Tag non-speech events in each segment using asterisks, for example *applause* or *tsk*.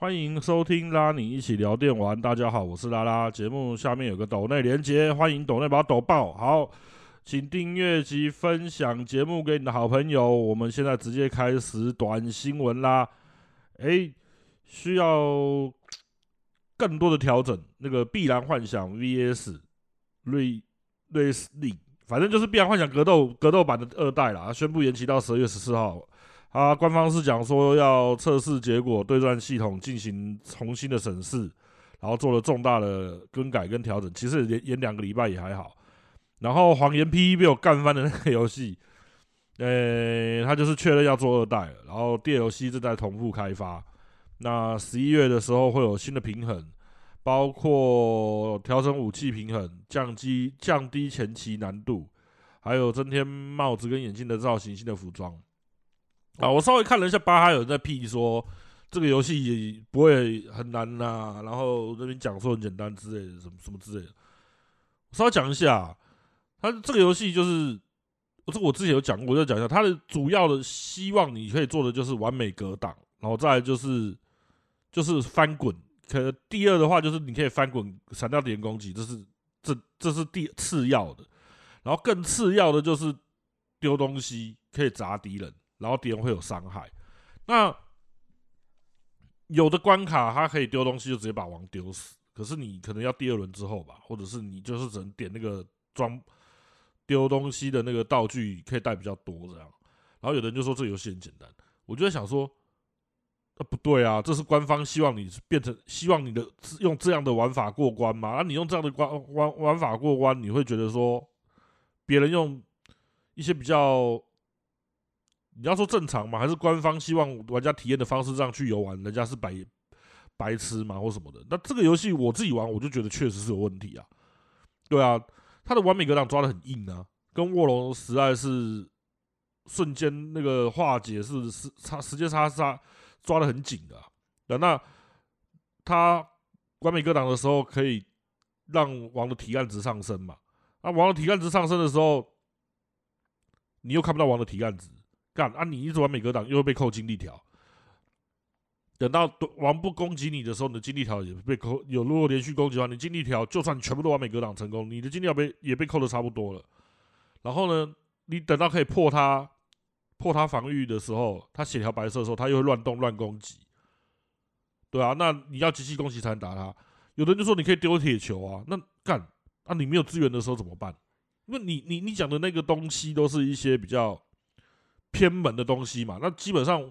欢迎收听拉你一起聊电玩。大家好，我是拉拉。节目下面有个抖内连接，欢迎抖内把抖爆。好，请订阅及分享节目给你的好朋友。我们现在直接开始短新闻啦。诶，需要更多的调整。那个《碧蓝幻想》VS 瑞瑞斯利，反正就是《碧蓝幻想》格斗格斗版的二代啦，宣布延期到十二月十四号。啊，官方是讲说要测试结果，对战系统进行重新的审视，然后做了重大的更改跟调整。其实延延两个礼拜也还好。然后谎言 PE 被我干翻的那个游戏，*laughs* 呃、他就是确认要做二代。然后 DLC 正在同步开发。那十一月的时候会有新的平衡，包括调整武器平衡、降低降低前期难度，还有增添帽子跟眼镜的造型、新的服装。啊，我稍微看了一下，巴哈有人在批说这个游戏不会很难呐、然后这边讲说很简单之类的，什么什么之类的。我稍微讲一下，他这个游戏就是，这我之前有讲过，我就讲一下，它的主要的希望你可以做的就是完美格挡，然后再来就是就是翻滚。可第二的话就是你可以翻滚闪掉敌人攻击，这是这这是第次要的，然后更次要的就是丢东西可以砸敌人。然后敌人会有伤害，那有的关卡它可以丢东西就直接把王丢死，可是你可能要第二轮之后吧，或者是你就是只能点那个装丢东西的那个道具可以带比较多这样。然后有的人就说这游戏很简单，我就在想说，啊不对啊，这是官方希望你变成希望你的用这样的玩法过关吗？啊你用这样的关玩玩法过关，你会觉得说别人用一些比较。你要说正常吗？还是官方希望玩家体验的方式这样去游玩？人家是白白痴吗？或什么的？那这个游戏我自己玩，我就觉得确实是有问题啊。对啊，他的完美格挡抓的很硬啊，跟卧龙实在是瞬间那个化解是时差时间差差抓的很紧的啊。那他完美格挡的时候，可以让王的体感值上升嘛？那王的体感值上升的时候，你又看不到王的体感值。干啊！你一直玩美格挡，又会被扣精力条。等到王不攻击你的时候，你的精力条也被扣。有如果连续攻击的话，你精力条就算你全部都玩美格挡成功，你的精力条被也被扣的差不多了。然后呢，你等到可以破他破他防御的时候，他血条白色的时候，他又会乱动乱攻击。对啊，那你要机器攻击才能打他。有的人就说你可以丢铁球啊，那干啊！你没有资源的时候怎么办？因为你你你讲的那个东西都是一些比较。偏门的东西嘛，那基本上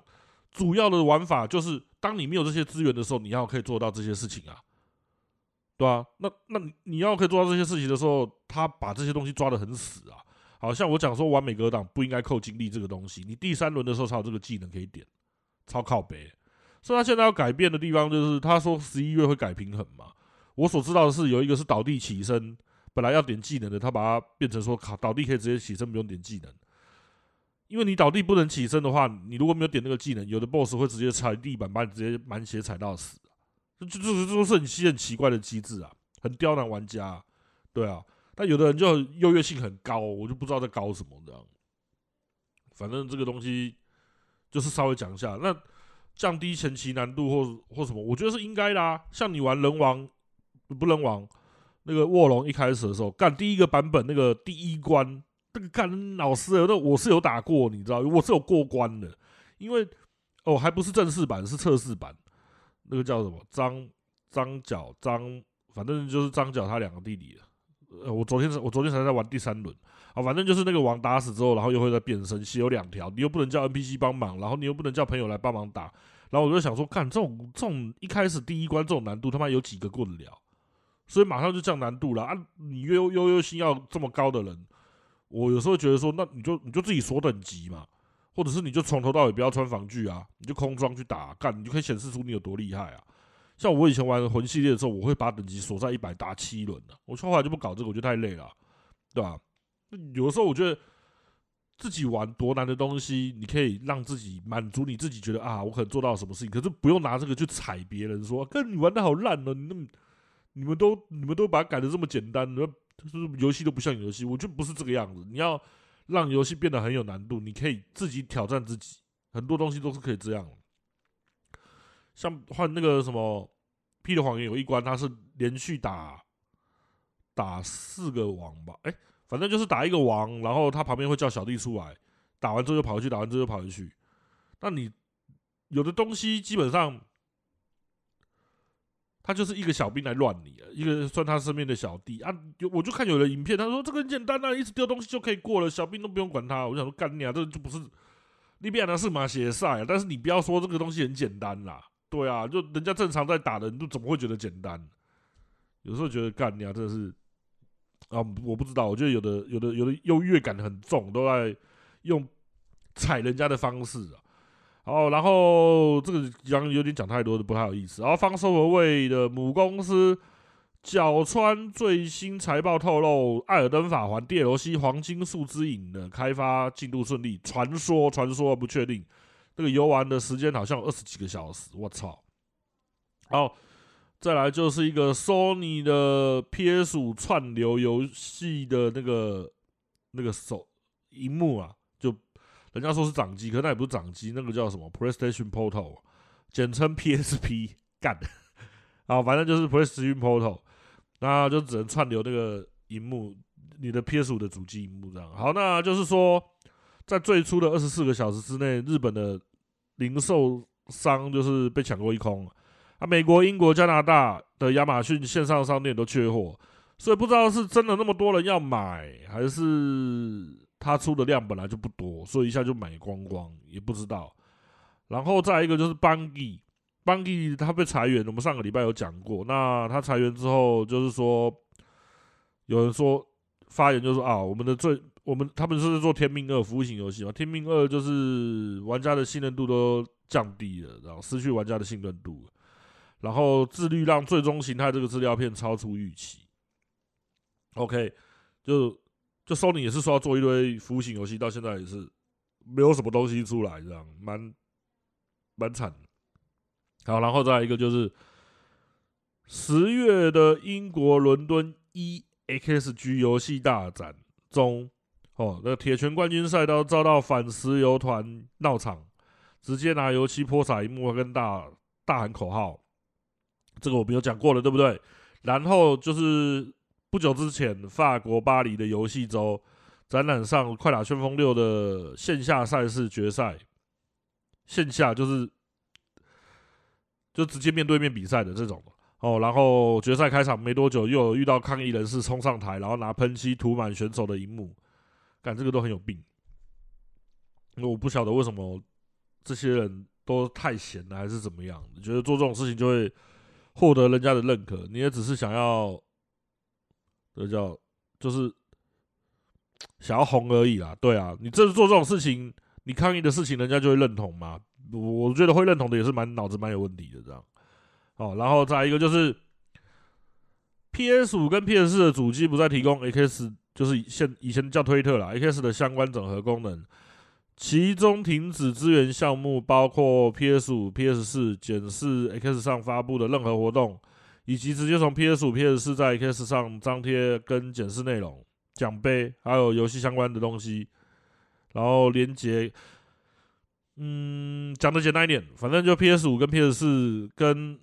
主要的玩法就是，当你没有这些资源的时候，你要可以做到这些事情啊，对啊，那那你要可以做到这些事情的时候，他把这些东西抓得很死啊。好像我讲说完美格挡不应该扣精力这个东西，你第三轮的时候才有这个技能可以点，超靠北。所以他现在要改变的地方就是，他说十一月会改平衡嘛。我所知道的是，有一个是倒地起身，本来要点技能的，他把它变成说卡倒地可以直接起身，不用点技能。因为你倒地不能起身的话，你如果没有点那个技能，有的 BOSS 会直接踩地板，把你直接满血踩到死。这这这这都是很奇很奇怪的机制啊，很刁难玩家。对啊，但有的人就优越性很高，我就不知道在搞什么这样。反正这个东西就是稍微讲一下，那降低前期难度或或什么，我觉得是应该的啊。像你玩人王不人王那个卧龙一开始的时候，干第一个版本那个第一关。这个干老师那我是有打过，你知道，我是有过关的，因为哦还不是正式版，是测试版，那个叫什么张张角张，反正就是张角他两个弟弟。呃，我昨天我昨天才在玩第三轮啊，反正就是那个王打死之后，然后又会再变身，血有两条，你又不能叫 NPC 帮忙，然后你又不能叫朋友来帮忙打，然后我就想说，看这种这种一开始第一关这种难度，他妈有几个过得了？所以马上就降难度了啊！你悠悠悠心要这么高的人。我有时候觉得说，那你就你就自己锁等级嘛，或者是你就从头到尾不要穿防具啊，你就空装去打干，你就可以显示出你有多厉害啊。像我以前玩魂系列的时候，我会把等级锁在一百打七轮的，我后来就不搞这个，我觉得太累了，对吧？有的时候我觉得自己玩多难的东西，你可以让自己满足你自己，觉得啊，我可能做到什么事情，可是不用拿这个去踩别人，说，跟你玩的好烂哦，你那么你们都你们都把它改的这么简单，就是游戏都不像游戏，我就不是这个样子。你要让游戏变得很有难度，你可以自己挑战自己，很多东西都是可以这样。像换那个什么《霹雳谎言》有一关，他是连续打打四个王吧？哎、反正就是打一个王，然后他旁边会叫小弟出来，打完之后就跑回去，打完之后就跑回去。那你有的东西基本上。他就是一个小兵来乱你了，一个算他身边的小弟啊。有我就看有的影片，他说这个很简单啊，一直丢东西就可以过了，小兵都不用管他。我想说干你啊，这就不是利比亚那是马歇赛，但是你不要说这个东西很简单啦，对啊，就人家正常在打的，你就怎么会觉得简单？有时候觉得干你啊，真的是啊，我不知道，我觉得有的有的有的优越感很重，都在用踩人家的方式啊。哦，然后这个讲有点讲太多的不太有意思。然后方收伯卫的母公司角川最新财报透露，《艾尔登法环》DLC 黄金树之影的开发进度顺利，传说传说不确定，那个游玩的时间好像二十几个小时，我操！好，再来就是一个 Sony 的 PS 五串流游戏的那个那个手荧幕啊。人家说是掌机，可那也不是掌机，那个叫什么 PlayStation Portal，简称 PSP，干，*laughs* 啊，反正就是 PlayStation Portal，那就只能串流那个荧幕，你的 PS 五的主机荧幕这样。好，那就是说，在最初的二十四个小时之内，日本的零售商就是被抢购一空，啊，美国、英国、加拿大的亚马逊线上商店都缺货，所以不知道是真的那么多人要买，还是。他出的量本来就不多，所以一下就买光光，也不知道。然后再一个就是 Bungie，Bungie 他被裁员，我们上个礼拜有讲过。那他裁员之后，就是说有人说发言就说啊，我们的最我们他们是做《天命二》服务型游戏嘛，《天命二》就是玩家的信任度都降低了，然后失去玩家的信任度，然后自律让最终形态这个资料片超出预期。OK，就。就 Sony 也是说要做一堆服务型游戏，到现在也是没有什么东西出来，这样蛮蛮惨。好，然后再一个就是十月的英国伦敦 EXG 游戏大展中，哦，那铁拳冠军赛都遭到反石油团闹场，直接拿油漆泼洒一幕跟大大喊口号，这个我们有讲过了，对不对？然后就是。不久之前，法国巴黎的游戏周展览上，《快打旋风六》的线下赛事决赛，线下就是就直接面对面比赛的这种哦。然后决赛开场没多久，又有遇到抗议人士冲上台，然后拿喷漆涂满选手的荧幕，干这个都很有病。我不晓得为什么这些人都太闲了，还是怎么样？觉得做这种事情就会获得人家的认可？你也只是想要。这叫就是 *tsk* 想要红而已啦，对啊，你这是做这种事情，你抗议的事情，人家就会认同吗？我觉得会认同的也是蛮脑子蛮有问题的这样。哦，然后再一个就是 PS 五跟 PS 四的主机不再提供 X，就是现以前叫推特啦，X 的相关整合功能，其中停止支援项目包括 PS 五、PS 四检视 X 上发布的任何活动。以及直接从 PS 五、PS 四在 X 上张贴跟检视内容、奖杯，还有游戏相关的东西，然后连接，嗯，讲的简单一点，反正就 PS 五跟 PS 四跟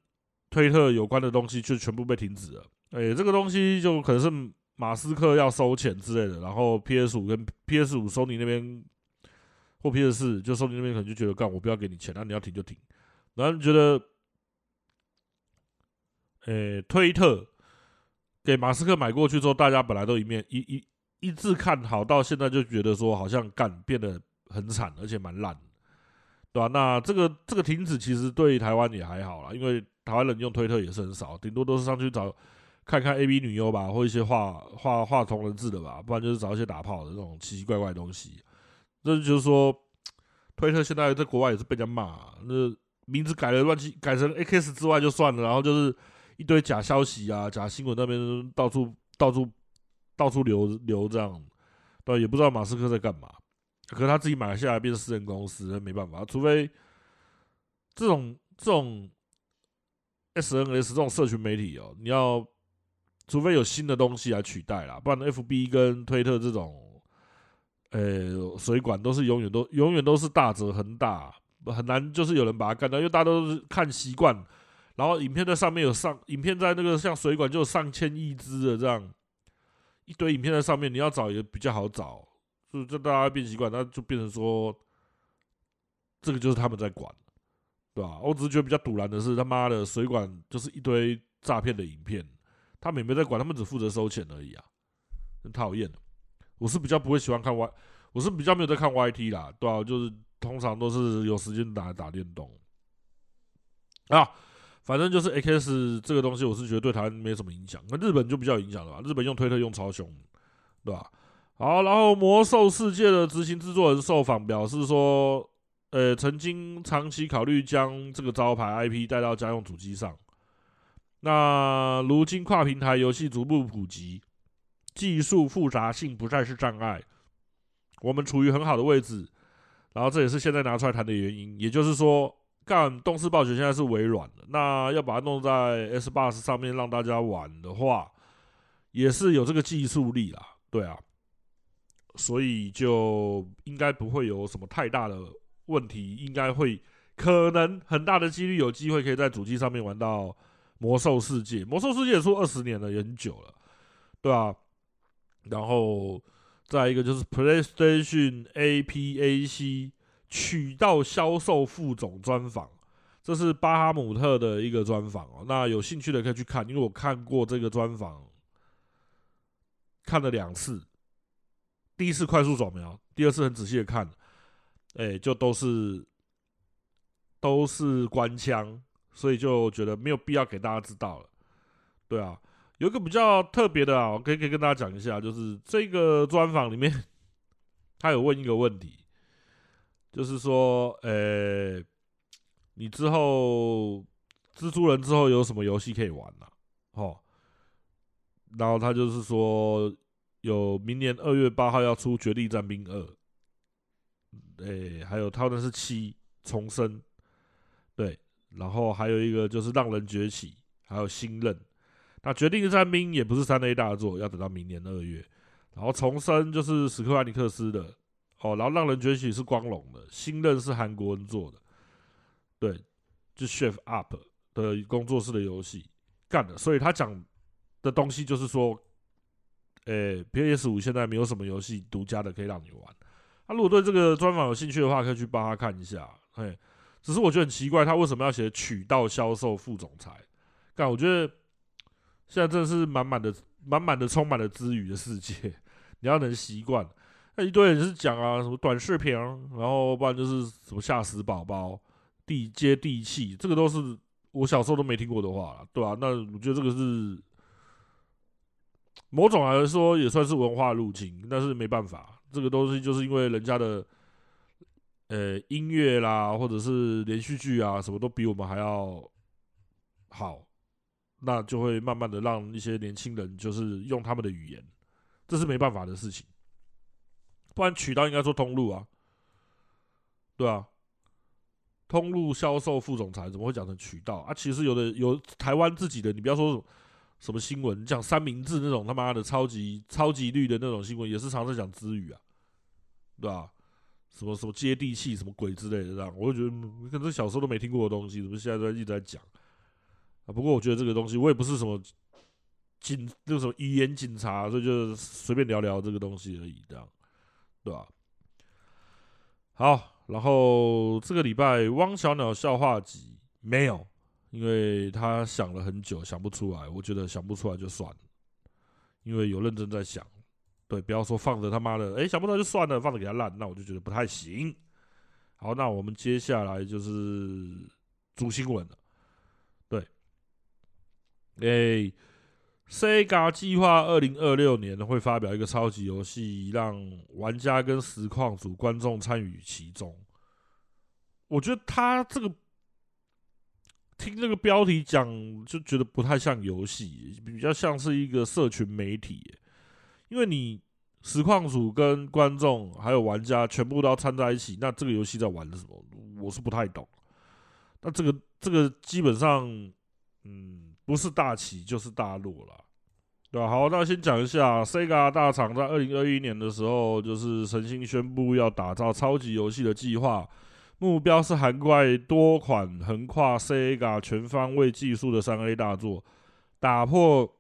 推特有关的东西就全部被停止了。哎，这个东西就可能是马斯克要收钱之类的，然后 PS 五跟 PS 五索尼那边或 PS 四就索尼那边可能就觉得干，我不要给你钱，那你要停就停，然后你觉得。诶、推特给马斯克买过去之后，大家本来都一面一一一致看好，到现在就觉得说好像干变得很惨，而且蛮烂，对吧、啊？那这个这个停止其实对台湾也还好啦，因为台湾人用推特也是很少，顶多都是上去找看看 AV 女优吧，或一些画画画同人志的吧，不然就是找一些打炮的这种奇奇怪怪的东西。这就是说，推特现在在国外也是被人家骂，那名字改了乱七改成 X 之外就算了，然后就是。一堆假消息啊，假新闻那边到处到处到处流流这样，对，也不知道马斯克在干嘛。可是他自己买下来变私人公司，没办法，除非这种这种 SNS 这种社群媒体哦，你要除非有新的东西来取代啦，不然 FB 跟推特这种，呃，水管都是永远都永远都是大者恒大，很难就是有人把它干掉，因为大家都是看习惯，然后影片在上面有上，影片在那个像水管就有上千亿支的这样一堆影片在上面，你要找也比较好找，就这大家变习惯，那就变成说这个就是他们在管，对吧？我只是觉得比较堵然的是他妈的水管就是一堆诈骗的影片，他们也没在管，他们只负责收钱而已啊，很讨厌。我是比较不会喜欢看 Y，我是比较没有在看 YT 啦，对啊，就是通常都是有时间打打电动啊，反正就是 X 这个东西，我是觉得对台湾没什么影响，那日本就比较影响了吧？日本用推特用超凶，对吧？好，然后魔兽世界的执行制作人受访表示说，呃，曾经长期考虑将这个招牌 IP 带到家用主机上，那如今跨平台游戏逐步普及。技术复杂性不再是障碍，我们处于很好的位置，然后这也是现在拿出来谈的原因。也就是说，干动视暴雪现在是微软的，那要把它弄在 Xbox 上面让大家玩的话，也是有这个技术力啦，对啊，所以就应该不会有什么太大的问题，应该会可能很大的几率有机会可以在主机上面玩到魔兽世界。魔兽世界也出二十年了，也很久了，对啊。然后再一个就是 PlayStation APAC 渠道销售副总专访，这是巴哈姆特的一个专访哦。那有兴趣的可以去看，因为我看过这个专访，看了两次，第一次快速扫描，第二次很仔细的看，哎，就都是都是官腔，所以就觉得没有必要给大家知道了，对啊。有一个比较特别的啊，我可以可以跟大家讲一下，就是这个专访里面，他有问一个问题，就是说，呃，你之后蜘蛛人之后有什么游戏可以玩呢？哦，然后他就是说，有明年二月八号要出《绝地战兵二》，诶，还有他那是七重生，对，然后还有一个就是《浪人崛起》，还有《新任》。那《绝地战兵》也不是三 A 大作，要等到明年二月。然后重生就是史克威尔尼克斯的，哦，然后《浪人崛起》是光荣的，《新任》是韩国人做的，对，就 Chef Up 的工作室的游戏干的。所以他讲的东西就是说，诶，PS 五现在没有什么游戏独家的可以让你玩。他如果对这个专访有兴趣的话，可以去帮他看一下。嘿，只是我觉得很奇怪，他为什么要写渠道销售副总裁？干，我觉得。现在真的是满满的、满满的、充满了资余的世界，*laughs* 你要能习惯。那一堆人是讲啊，什么短视频，然后不然就是什么吓死宝宝、地接地气，这个都是我小时候都没听过的话了，对吧、那我觉得这个是某种来说也算是文化入侵，但是没办法，这个东西就是因为人家的呃音乐啦，或者是连续剧啊，什么都比我们还要好。那就会慢慢的让一些年轻人就是用他们的语言，这是没办法的事情。不然渠道应该说通路啊，对啊，通路销售副总裁怎么会讲成渠道啊？其实有的有台湾自己的，你不要说什么新闻，你讲三明治那种他妈的超级超级绿的那种新闻，也是常常讲资语啊，对吧？什么什么接地气什么鬼之类的这样，我就觉得可能小时候都没听过的东西，怎么现在都一直在讲？啊，不过我觉得这个东西，我也不是什么警，那什么语言警察，所以就随便聊聊这个东西而已，这样，对吧？好，然后这个礼拜汪小鸟笑话集没有，因为他想了很久，想不出来。我觉得想不出来就算了，因为有认真在想。对，不要说放着他妈的，哎，想不出来就算了，放着给他烂，那我就觉得不太行。好，那我们接下来就是主新闻了。对诶，Sega 计划二零二六年会发表一个超级游戏，让玩家跟实况组观众参与其中。我觉得他这个听这个标题讲，就觉得不太像游戏，比较像是一个社群媒体。因为你实况组跟观众还有玩家全部都要掺在一起，那这个游戏在玩什么？我是不太懂。那这个这个基本上，嗯。不是大起就是大落了，对吧？好，那先讲一下，Sega 大厂在二零二一年的时候，就是诚心宣布要打造超级游戏的计划，目标是涵盖多款横跨 Sega 全方位技术的三 A 大作，打破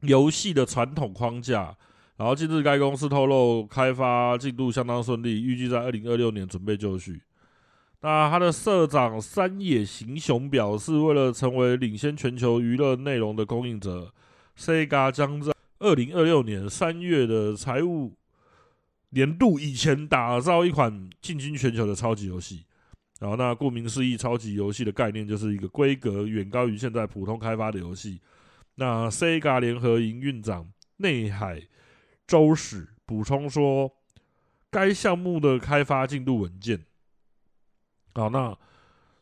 游戏的传统框架。然后近日该公司透露，开发进度相当顺利，预计在二零二六年准备就绪。那他的社长山野行雄表示，为了成为领先全球娱乐内容的供应者，Sega 将在二零二六年三月的财务年度以前打造一款进军全球的超级游戏。然后，那顾名思义，超级游戏的概念就是一个规格远高于现在普通开发的游戏。那 Sega 联合营运长内海周史补充说，该项目的开发进度稳健。好，那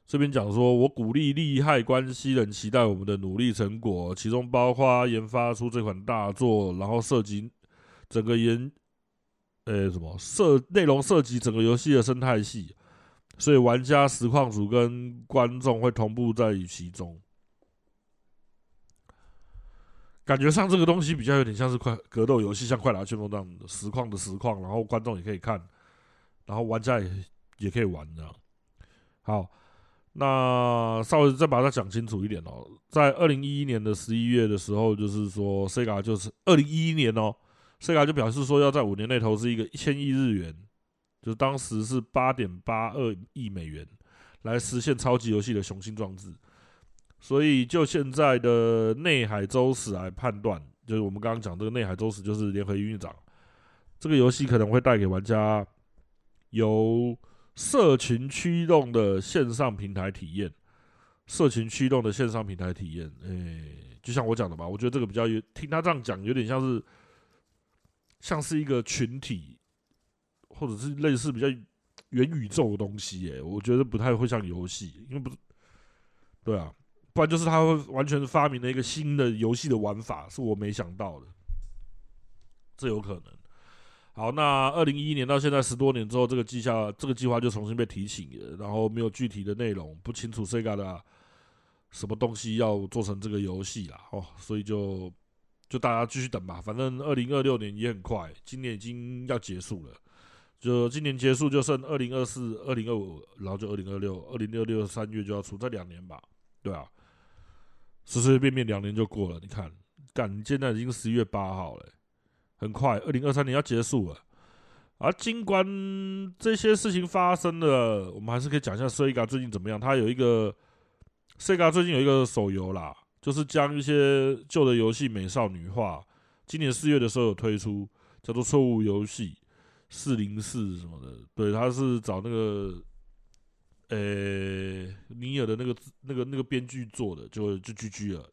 这边讲说，我鼓励利害关系人期待我们的努力成果，其中包括研发出这款大作，然后涉及整个研，呃，什么设内容涉及整个游戏的生态系，所以玩家、实况组跟观众会同步在于其中。感觉上这个东西比较有点像是快格斗游戏，像快打旋风这样的实况的实况，然后观众也可以看，然后玩家也也可以玩这样。好，那稍微再把它讲清楚一点哦。在二零一一年的十一月的时候，就是说，Sega 就是二零一一年哦，Sega 就表示说要在五年内投资一个一千亿日元，就当时是八点八二亿美元，来实现超级游戏的雄心壮志。所以就现在的内海周史来判断，就是我们刚刚讲这个内海周史就是联合营运长，这个游戏可能会带给玩家由。社群驱动的线上平台体验，社群驱动的线上平台体验，哎、就像我讲的吧，我觉得这个比较有，听他这样讲，有点像是，像是一个群体，或者是类似比较元宇宙的东西，哎，我觉得不太会像游戏，因为不是，对啊，不然就是他会完全发明了一个新的游戏的玩法，是我没想到的，这有可能。好，那二零一一年到现在十多年之后，这个计划这个计划就重新被提醒了，然后没有具体的内容，不清楚 Sega 的什么东西要做成这个游戏啦，哦，所以就就大家继续等吧，反正二零二六年也很快，今年已经要结束了，就今年结束就剩二零二四、二零二五，然后就二零二六，二零二六三月就要出，这两年吧，对啊，随随便便两年就过了，你看，干，现在已经十一月八号了。很快，二零二三年要结束了。而尽管这些事情发生了，我们还是可以讲一下 Sega 最近怎么样。他有一个 Sega 最近有一个手游啦，就是将一些旧的游戏美少女化。今年四月的时候有推出，叫做《错误游戏四零四》什么的。对，他是找那个呃、尼尔的那个那个那个编剧做的，就就 GG 了。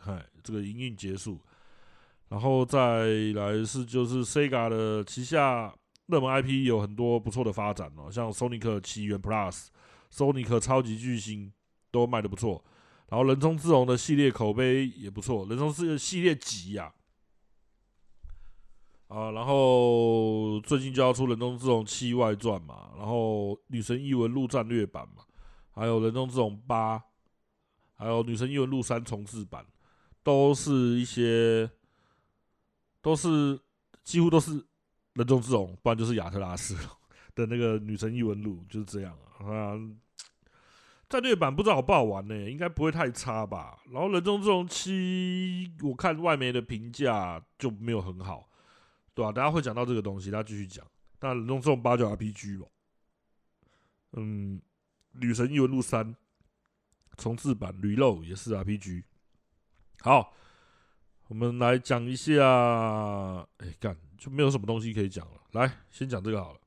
嗨，这个营运结束。然后再来是就是 Sega 的旗下热门 IP 有很多不错的发展哦，像 Sonic 起源 Plus、Sonic 超级巨星都卖的不错。然后人中之龙的系列口碑也不错，人中是系列集呀。啊，然后最近就要出人中之龙七外传嘛，然后女神异闻录战略版嘛，还有人中之龙八，还有女神异闻录三重制版，都是一些。都是几乎都是人中之龙，不然就是亚特拉斯的那个女神异闻录，就是这样啊。战略版不知道好不好玩呢、应该不会太差吧。然后人中之龙七，我看外媒的评价就没有很好，对吧、啊？大家会讲到这个东西，大家继续讲。那人中之龙八就 RPG 吧。嗯，女神异闻录三重制版 Reload 也是 RPG。好。我们来讲一下，哎，干就没有什么东西可以讲了。来，先讲这个好了。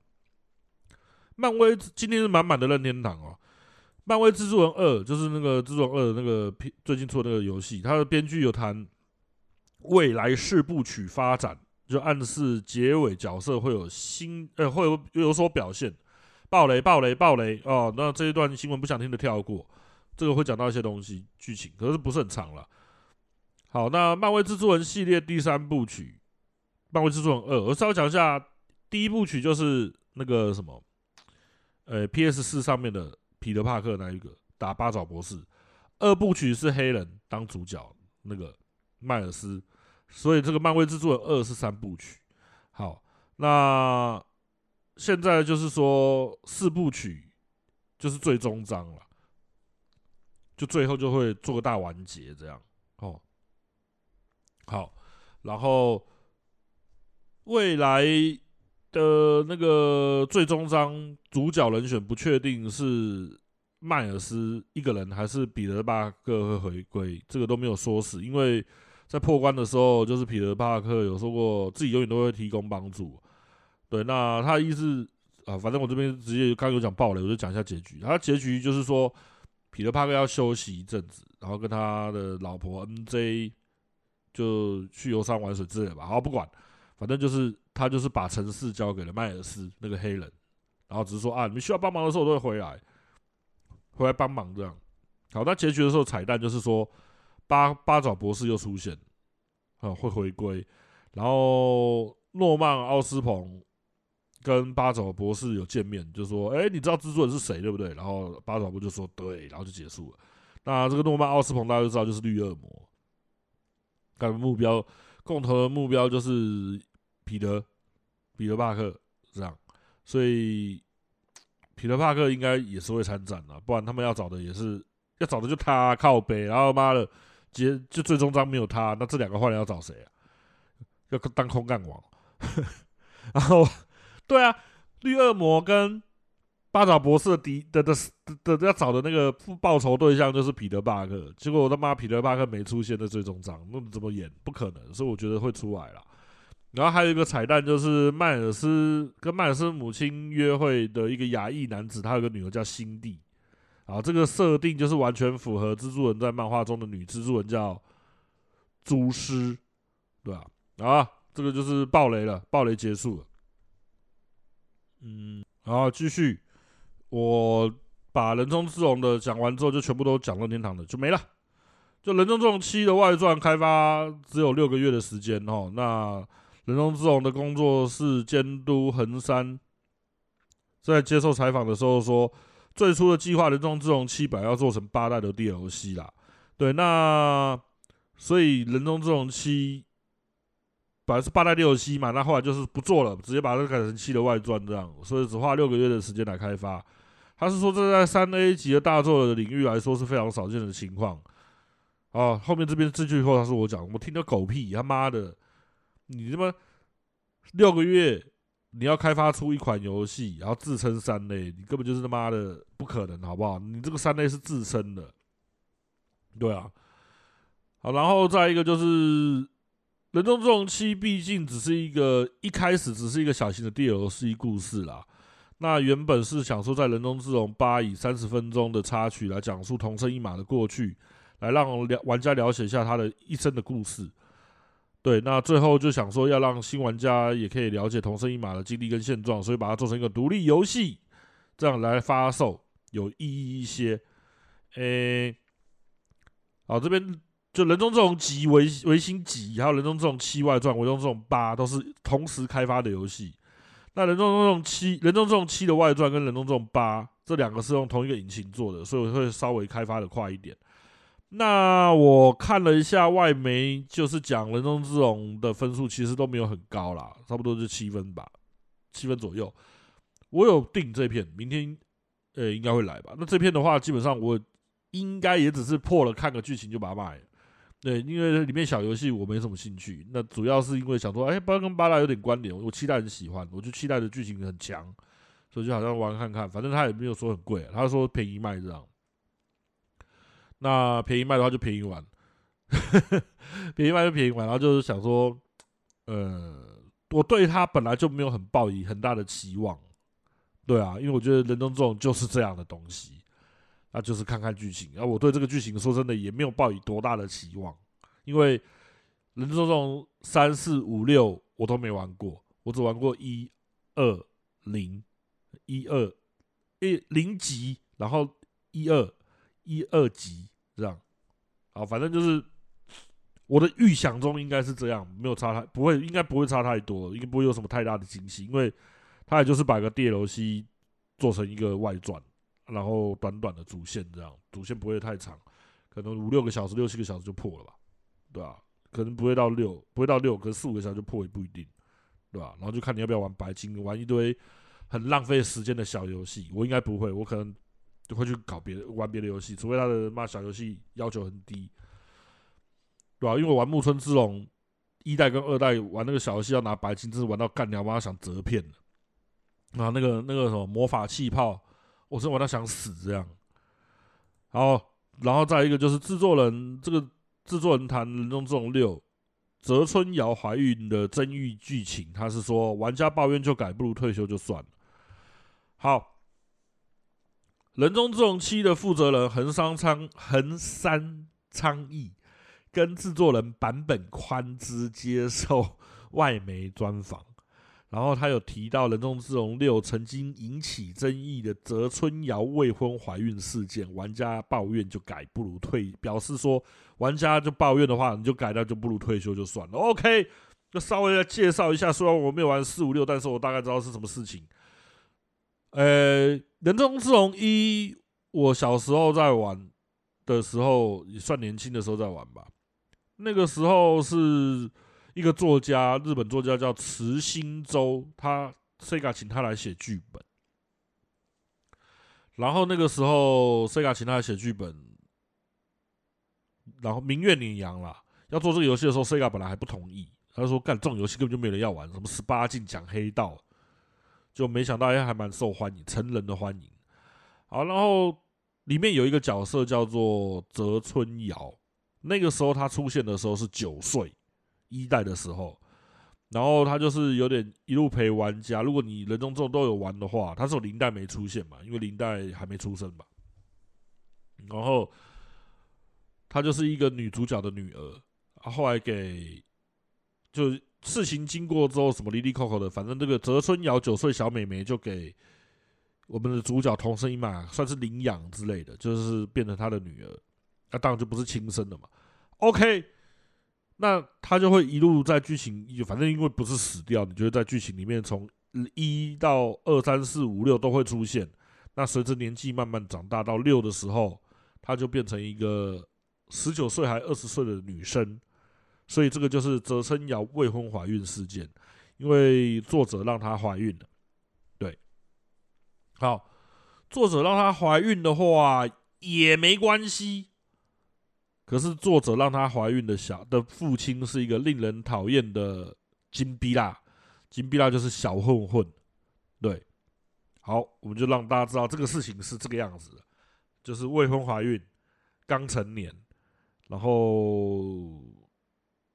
漫威今天是满满的任天堂哦。漫威蜘蛛人二就是那个蜘蛛人二的那个最近出的那个游戏，它的编剧有谈未来四部曲发展，就暗示结尾角色会有新，呃，会有有所表现。爆雷，爆雷，爆雷哦！那这一段新闻不想听的跳过，这个会讲到一些东西剧情，可是不是很长了。好，那漫威蜘蛛人系列第三部曲，漫威蜘蛛人二，我稍微讲一下，第一部曲就是那个什么，呃，PS 四上面的彼得帕克那一个打八爪博士，二部曲是黑人当主角那个迈尔斯，所以这个漫威蜘蛛人二是三部曲。好，那现在就是说四部曲就是最终章了，就最后就会做个大完结这样哦。好，然后未来的那个最终章主角人选不确定是迈尔斯一个人还是彼得·帕克会回归，这个都没有说死，因为在破关的时候，就是彼得·帕克有说过自己永远都会提供帮助。对，那他的意思。啊，反正我这边直接刚有讲爆雷，我就讲一下结局。他结局就是说，彼得帕克要休息一阵子，然后跟他的老婆 N.J 就去游山玩水之类的吧。好，不管，反正就是他就是把城市交给了迈尔斯那个黑人，然后只是说啊，你们需要帮忙的时候我都会回来，回来帮忙这样。好，那结局的时候彩蛋就是说八八爪博士又出现，啊，会回归，然后诺曼奥斯彭。跟八爪博士有见面，就说：“哎、你知道蜘蛛人是谁，对不对？”然后八爪博士就说：“对。”然后就结束了。那这个诺曼奥斯彭大家都知道，就是绿恶魔。他们目标共同的目标就是彼得，彼得帕克这样。所以彼得帕克应该也是会参战的，不然他们要找的也是要找的就他靠北。然后妈的，结就最终章没有他，那这两个坏人要找谁啊？要当空干王。然后。对啊，绿恶魔跟八爪博士的敌的的的的要找的那个报仇对象就是彼得帕克，结果我他妈彼得帕克没出现在最终章，那怎么演？不可能，所以我觉得会出来了。然后还有一个彩蛋就是迈尔斯跟迈尔斯母亲约会的一个亚裔男子，他有个女儿叫辛蒂，啊，这个设定就是完全符合蜘蛛人在漫画中的女蜘蛛人叫蛛丝，对吧？啊，这个就是爆雷了，爆雷结束了。嗯，然后继续，我把人中之龙的讲完之后，就全部都讲任天堂的，就没了。就人中之龙七的外传开发只有六个月的时间哦。那人中之龙的工作室监督横山在接受采访的时候说，最初的计划人中之龙七本来要做成八代的 DLC 啦。对，那所以人中之龙七。本来是八代六七嘛，那后来就是不做了，直接把它改成七的外传这样，所以只花六个月的时间来开发。他是说，这在三 A 级的大作的领域来说是非常少见的情况。啊，后面这边这句话是我讲，我听到狗屁，他妈的，你他妈六个月你要开发出一款游戏，然后自称三 A，你根本就是他妈的不可能，好不好？你这个三 A 是自称的，对啊。好，然后再一个就是。人中之龙七毕竟只是一个一开始只是一个小型的 DLC 故事啦。那原本是想说，在人中之龙八以三十分钟的插曲来讲述桐生一马的过去，来让了玩家了解一下他的一生的故事。对，那最后就想说要让新玩家也可以了解桐生一马的经历跟现状，所以把它做成一个独立游戏，这样来发售有意义一些。诶、好，这边。就人中之龙几维维新几，还有人中之龙七外传、人中之龙八都是同时开发的游戏。那人中之龙七、人中之龙七的外传跟人中之龙八这两个是用同一个引擎做的，所以会稍微开发的快一点。那我看了一下外媒，就是讲人中之龙的分数其实都没有很高啦，差不多就七分吧，七分左右。我有订这片，明天呃应该会来吧。那这片的话，基本上我应该也只是破了看个剧情就把它卖了。对，因为里面小游戏我没什么兴趣，那主要是因为想说，哎，不知道跟巴拉有点关联，我期待很喜欢，我就期待的剧情很强，所以就好像玩看看，反正他也没有说很贵，他说便宜卖这样。那便宜卖的话就便宜玩，*laughs* 便宜卖就便宜玩，然后就是想说，呃，我对他本来就没有很抱以很大的期望，对啊，因为我觉得人中之龙就是这样的东西。那就是看看剧情，啊我对这个剧情说真的也没有抱以多大的期望，因为人中之龙三四五六我都没玩过，我只玩过一二零一二一零级，然后一二一二级这样，啊，反正就是我的预想中应该是这样，没有差太不会，应该不会差太多，应该不会有什么太大的惊喜，因为他也就是把个 DLC 做成一个外传。然后短短的主线这样，主线不会太长，可能五六个小时、六七个小时就破了吧，对吧、可能不会到六，不会到六，可能四五个小时就破也不一定，对吧、然后就看你要不要玩白金，玩一堆很浪费时间的小游戏。我应该不会，我可能就会去搞别玩别的游戏，除非他的骂小游戏要求很低，对吧、因为我玩木村之龙一代跟二代玩那个小游戏要拿白金，真是玩到干娘妈想折片了。啊，那个那个什么魔法气泡，我是玩到想死这样。好，然后再一个就是制作人这个制作人谈《人中之龙六》泽村遥怀孕的争议剧情，他是说玩家抱怨就改，不如退休就算了。好。人中之龙七的负责人横山昌横山昌义跟制作人坂本宽之接受外媒专访，然后他有提到人中之龙六曾经引起争议的泽村遥未婚怀孕事件，玩家抱怨就改，不如退，表示说玩家就抱怨的话，你就改掉，就不如退休就算了。OK，就稍微来介绍一下，虽然我没有玩四五六，但是我大概知道是什么事情。呃，人中之龙一，我小时候在玩的时候，也算年轻的时候在玩吧。那个时候是一个作家，日本作家叫池新洲，他 Sega 请他来写剧本。然后那个时候 Sega 请他来写剧本，然后明月碾阳啦，要做这个游戏的时候，Sega 本来还不同意，他说干这种游戏根本就没人要玩，什么十八禁讲黑道。就没想到，哎，还蛮受欢迎，成人的欢迎。好，然后里面有一个角色叫做泽村遥，那个时候他出现的时候是九岁，一代的时候，然后他就是有点一路陪玩家。如果你人中之后都有玩的话，他是有零代没出现嘛，因为零代还没出生嘛。然后他就是一个女主角的女儿，后来给就。事情经过之后，什么哩哩抠抠的，反正这个泽村遥九岁小妹妹就给我们的主角同生一马，算是领养之类的，就是变成他的女儿。那、当然就不是亲生的嘛。OK，那他就会一路在剧情，反正因为不是死掉，你觉得在剧情里面从一到二三四五六都会出现。那随着年纪慢慢长大到六的时候，他就变成一个十九岁还二十岁的女生。所以这个就是泽村遥未婚怀孕事件，因为作者让她怀孕了。对，好，作者让她怀孕的话也没关系。可是作者让她怀孕的小的父亲是一个令人讨厌的金逼啦，金逼啦就是小混混。对，好，我们就让大家知道这个事情是这个样子的，就是未婚怀孕，刚成年，然后。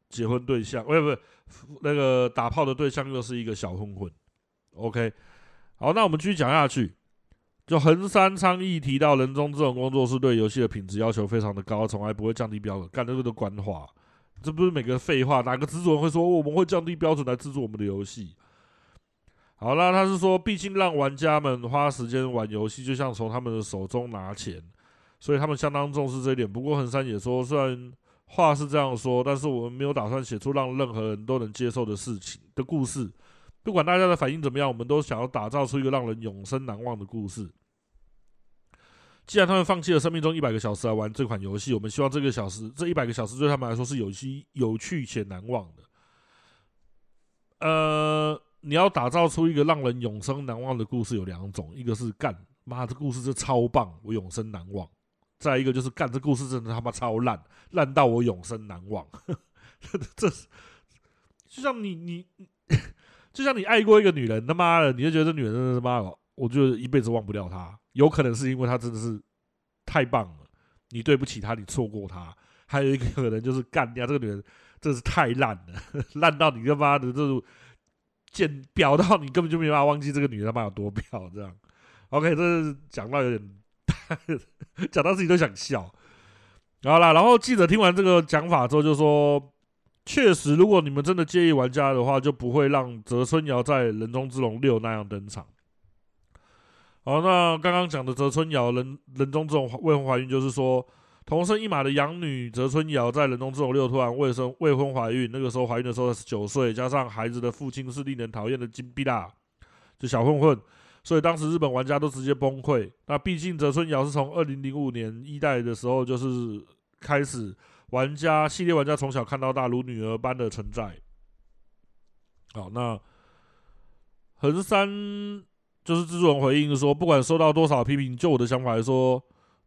结婚对象，不是不，那个打炮的对象又是一个小混混。OK，好，那我们继续讲下去。就横山昌义提到，人中这种工作室对游戏的品质要求非常的高，从来不会降低标准。干这个都官话，这不是每个废话，哪个制作人会说我们会降低标准来制作我们的游戏？好啦，他是说，毕竟让玩家们花时间玩游戏，就像从他们的手中拿钱，所以他们相当重视这一点。不过横山也说，虽然。话是这样说，但是我们没有打算写出让任何人都能接受的事情的故事。不管大家的反应怎么样，我们都想要打造出一个让人永生难忘的故事。既然他们放弃了生命中一百个小时来玩这款游戏，我们希望这个小时这一百个小时对他们来说是有趣、有趣且难忘的。呃，你要打造出一个让人永生难忘的故事有两种，一个是干妈这故事是超棒，我永生难忘。再一个就是干这故事真的他妈超烂，烂到我永生难忘。*laughs* 这就像你你，就像你爱过一个女人，他妈的，你就觉得这女人真的他妈的，我就一辈子忘不掉她。有可能是因为她真的是太棒了，你对不起她，你错过她。还有一个可能就是干掉这个女人真的是太烂了，*laughs* 烂到你他妈的这种贱婊到你根本就没办法忘记这个女人他妈有多婊。这样，OK，这是讲到有点。*laughs* 讲到自己都想笑，好啦，然后记者听完这个讲法之后就说：“确实，如果你们真的介意玩家的话，就不会让泽村遥在《人中之龙六》那样登场。”好，那刚刚讲的泽村遥人人中之龙未婚怀孕，就是说同生一马的养女泽村遥在《人中之龙六》突然未生未婚怀孕，那个时候怀孕的时候是九岁，加上孩子的父亲是令人讨厌的金币大，就小混混。所以当时日本玩家都直接崩溃。那毕竟泽村遥是从二零零五年一代的时候就是开始，玩家系列玩家从小看到大，如女儿般的存在。好，那横山就是制作人回应说，不管受到多少批评，就我的想法来说，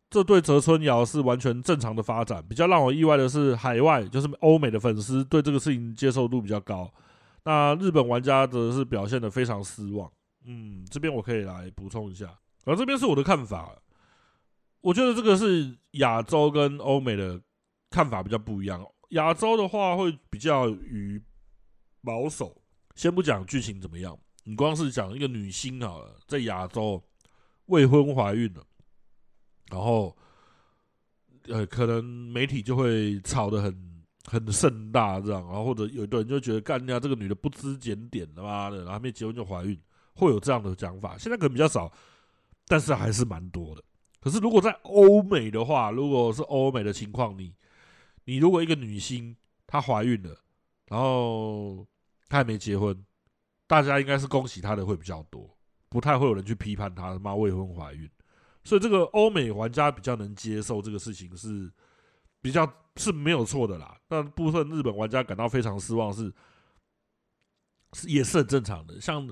这对泽村遥是完全正常的发展。比较让我意外的是，海外就是欧美的粉丝对这个事情接受度比较高，那日本玩家则是表现得非常失望。嗯，这边我可以来补充一下，而这边是我的看法。我觉得这个是亚洲跟欧美的看法比较不一样。亚洲的话会比较于保守，先不讲剧情怎么样。你光是讲一个女星好了，在亚洲未婚怀孕了，然后呃，可能媒体就会炒得很很盛大，这样，然后或者有的人就觉得干人家这个女的不知检点，他妈的，然后还没结婚就怀孕，会有这样的讲法。现在可能比较少，但是还是蛮多的。可是如果在欧美的话，如果是欧美的情况，你你如果一个女星她怀孕了，然后她还没结婚。大家应该是恭喜她的会比较多，不太会有人去批判他妈未婚怀孕，所以这个欧美玩家比较能接受这个事情是比较是没有错的啦。但部分日本玩家感到非常失望是也是很正常的。像，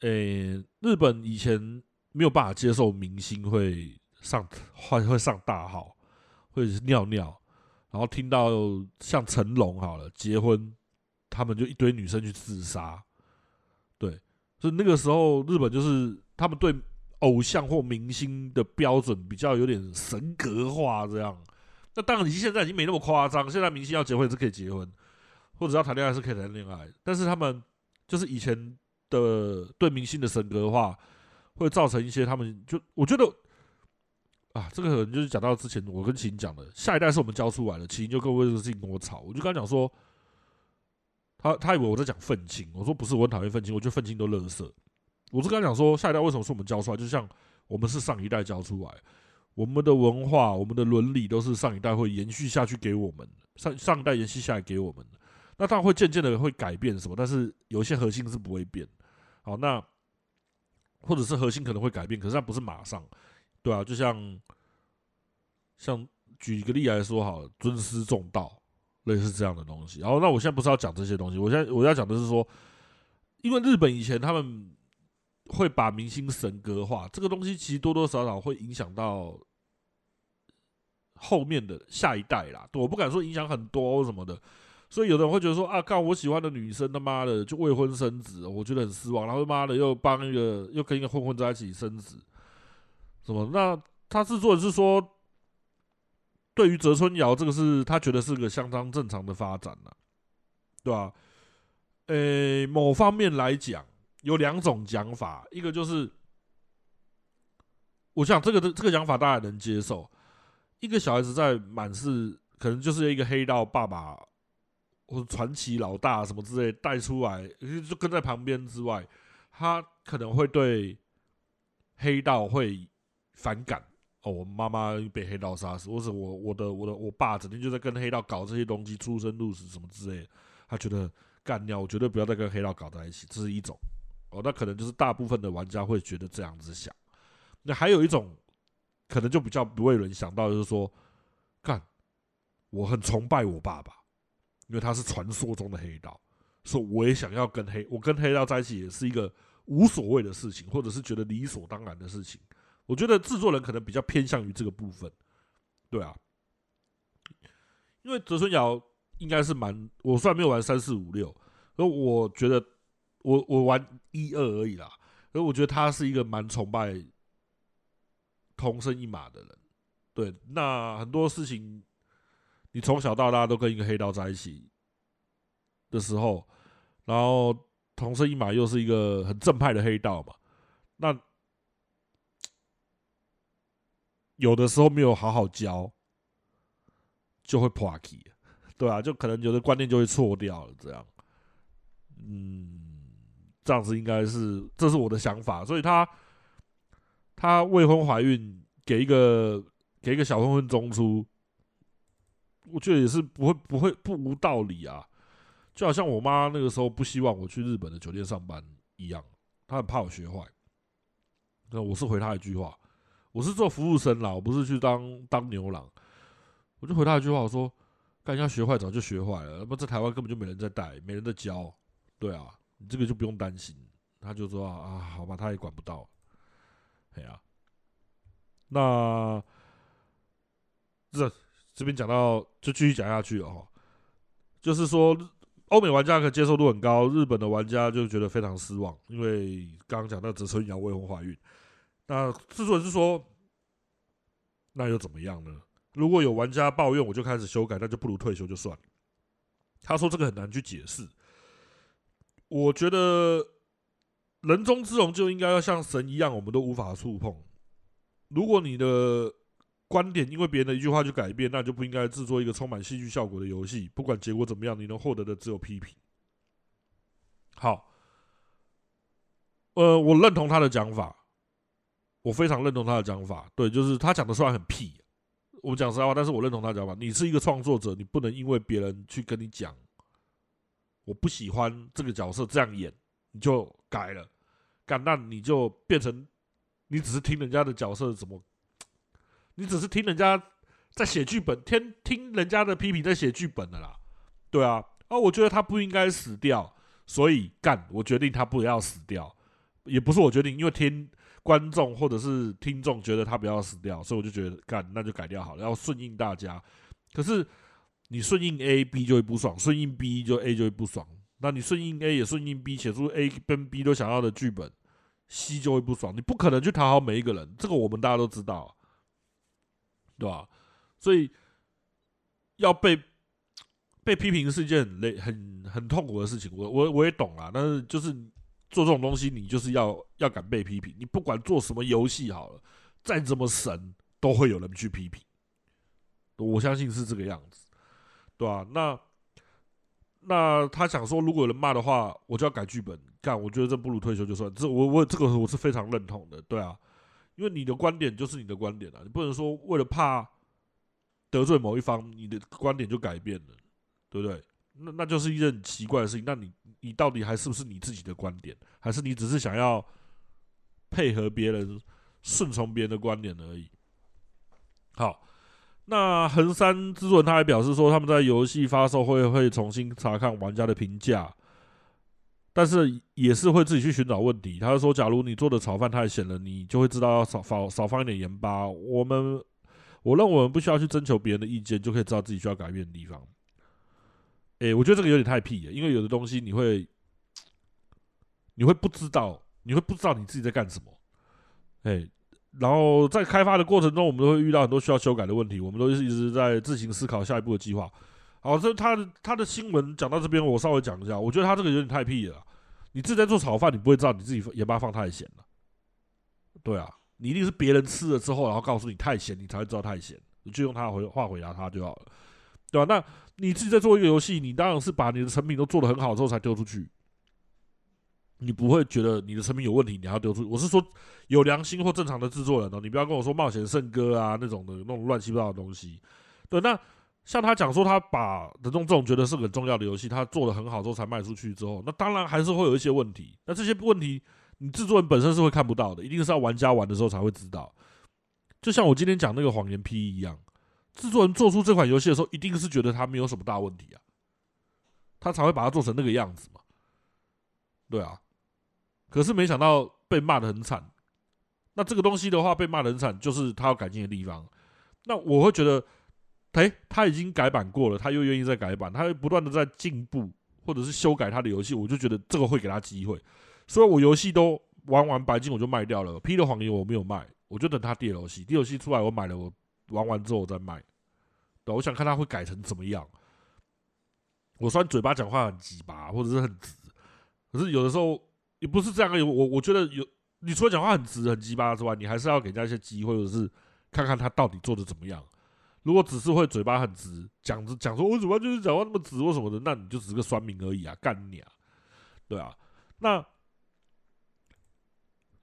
诶、日本以前没有办法接受明星会上会会上大号，或者是尿尿，然后听到像成龙好了结婚。他们就一堆女生去自杀，对，所以那个时候日本就是他们对偶像或明星的标准比较有点神格化这样。那当然，你现在已经没那么夸张，现在明星要结婚是可以结婚，或者要谈恋爱是可以谈恋爱。但是他们就是以前的对明星的神格化，会造成一些他们就我觉得啊，这个可能就是讲到之前我跟秦讲的，下一代是我们教出来的，秦就跟我这个事情跟我吵，我就跟他讲说。他他以为我在讲愤青，我说不是，我很讨厌愤青，我觉得愤青都乐色。我是跟他讲说，下一代为什么是我们教出来？就像我们是上一代教出来，我们的文化、我们的伦理都是上一代会延续下去给我们，上上一代延续下来给我们的。那当然会渐渐的会改变什么，但是有一些核心是不会变。好，那或者是核心可能会改变，可是它不是马上，对啊，就像像举一个例来说，好，尊师重道。类似这样的东西，然后那我现在不是要讲这些东西，我现在我要讲的是说，因为日本以前他们会把明星神格化，这个东西其实多多少少会影响到后面的下一代啦。我不敢说影响很多什么的，所以有的人会觉得说啊，干我喜欢的女生他妈的就未婚生子，我觉得很失望，然后他妈的又帮一个又跟一个混混在一起生子，什么？那他制作人是说。对于泽村遥，这个是他觉得是个相当正常的发展了，对吧？呃，某方面来讲，有两种讲法，一个就是，我想这个这个讲法大家能接受，一个小孩子在满是可能就是一个黑道爸爸或者传奇老大什么之类带出来，就跟在旁边之外，他可能会对黑道会反感。哦，我妈妈被黑道杀死，或者我我的我的我爸整天就在跟黑道搞这些东西，出生入死什么之类的，他觉得干掉，我绝对不要再跟黑道搞在一起，这是一种。哦，那可能就是大部分的玩家会觉得这样子想。那还有一种，可能就比较不会有人想到，就是说，干，我很崇拜我爸爸，因为他是传说中的黑道，说我也想要跟黑，我跟黑道在一起也是一个无所谓的事情，或者是觉得理所当然的事情。我觉得制作人可能比较偏向于这个部分，对啊，因为泽村遥应该是蛮，我虽然没有玩三四五六，而我觉得我我玩一二而已啦，而我觉得他是一个蛮崇拜同生一马的人，对，那很多事情你从小到大都跟一个黑道在一起的时候，然后同生一马又是一个很正派的黑道嘛，那。有的时候没有好好教，就会破气，*laughs* 对啊，就可能有的观念就会错掉了，这样，嗯，这样子应该是，这是我的想法，所以他他未婚怀孕，给一个给一个小混混中出，我觉得也是不会不会不无道理啊，就好像我妈那个时候不希望我去日本的酒店上班一样，她很怕我学坏，那我是回她一句话。我是做服务生啦，我不是去当当牛郎。我就回他一句话，我说：“干要学坏早就学坏了，那么在台湾根本就没人在带，没人在教。对啊，你这个就不用担心。他就说啊，好吧，他也管不到。哎呀，那这这边讲到就继续讲下去哦，就是说欧美玩家可接受度很高，日本的玩家就觉得非常失望，因为刚刚讲到泽村遥未婚怀孕。那制作人是说，那又怎么样呢？如果有玩家抱怨，我就开始修改，那就不如退休就算了。他说这个很难去解释。我觉得人中之龙就应该要像神一样，我们都无法触碰。如果你的观点因为别人的一句话就改变，那就不应该制作一个充满戏剧效果的游戏。不管结果怎么样，你能获得的只有批评。好，呃，我认同他的讲法，我非常认同他的讲法。对，就是他讲的虽然很屁。我讲实在话，但是我认同他讲法。你是一个创作者，你不能因为别人去跟你讲，我不喜欢这个角色这样演，你就改了，干，那你就变成你只是听人家的角色怎么，你只是听人家在写剧本，听听人家的批评在写剧本的啦，对啊，啊，我觉得他不应该死掉，所以干，我决定他不要死掉，也不是我决定，因为听。观众或者是听众觉得他不要死掉，所以我就觉得干，那就改掉好了，要顺应大家。可是你顺应 A，B 就会不爽；顺应 B 就 A 就会不爽。那你顺应 A 也顺应 B，写出 A 跟 B 都想要的剧本，C 就会不爽。你不可能去讨好每一个人，这个我们大家都知道，对吧？所以要被被批评是一件很累、很很痛苦的事情。我我我也懂啦，但是就是。做这种东西，你就是要要敢被批评。你不管做什么游戏好了，再怎么神，都会有人去批评。我相信是这个样子，对吧？那那他想说，如果有人骂的话，我就要改剧本。干，我觉得这不如退休就算。这我我这个我是非常认同的，对啊，因为你的观点就是你的观点啊，你不能说为了怕得罪某一方，你的观点就改变了，对不对？那那就是一件很奇怪的事情。那你你到底还是不是你自己的观点，还是你只是想要配合别人、顺从别人的观点而已？好，那横山制作人他还表示说，他们在游戏发售会会重新查看玩家的评价，但是也是会自己去寻找问题。他说，假如你做的炒饭太咸了，你就会知道要少少少放一点盐巴。我们我认为我们不需要去征求别人的意见，就可以知道自己需要改变的地方。哎、我觉得这个有点太屁了，因为有的东西你会，你会不知道，你会不知道你自己在干什么。哎、然后在开发的过程中，我们都会遇到很多需要修改的问题，我们都是一直在自行思考下一步的计划。好，这他的他的新闻讲到这边，我稍微讲一下，我觉得他这个有点太屁了。你自己在做炒饭，你不会知道你自己盐巴放太咸了。对啊，你一定是别人吃了之后，然后告诉你太咸，你才会知道太咸，你就用他回话回答他就好了。对吧？那你自己在做一个游戏，你当然是把你的成品都做得很好之后才丢出去。你不会觉得你的成品有问题，你还要丢出去。我是说有良心或正常的制作人哦，你不要跟我说冒险圣歌啊那种的那种乱七八糟的东西。对，那像他讲说他把人中之龙觉得是很重要的游戏，他做得很好之后才卖出去之后，那当然还是会有一些问题。那这些问题你制作人本身是会看不到的，一定是要玩家玩的时候才会知道。就像我今天讲那个谎言 P 一样。制作人做出这款游戏的时候，一定是觉得它没有什么大问题啊，他才会把它做成那个样子嘛。对啊，可是没想到被骂得很惨。那这个东西的话，被骂得很惨，就是他要改进的地方。那我会觉得，哎，他已经改版过了，他又愿意再改版，他会不断的在进步或者是修改他的游戏，我就觉得这个会给他机会。所以我游戏都玩完白金，我就卖掉了。P 的谎言我没有卖，我就等他 DLC，DLC 出来我买了我。玩完之后我再卖，对，我想看他会改成怎么样。我虽然嘴巴讲话很直吧，或者是很直，可是有的时候也不是这样。有我我觉得有，你除了讲话很直很直巴之外，你还是要给人家一些机会，或者是看看他到底做的怎么样。如果只是会嘴巴很直，讲着讲说，我嘴巴就是讲话那么直或什么的，那你就只是个酸民而已啊，干你啊，对啊，那。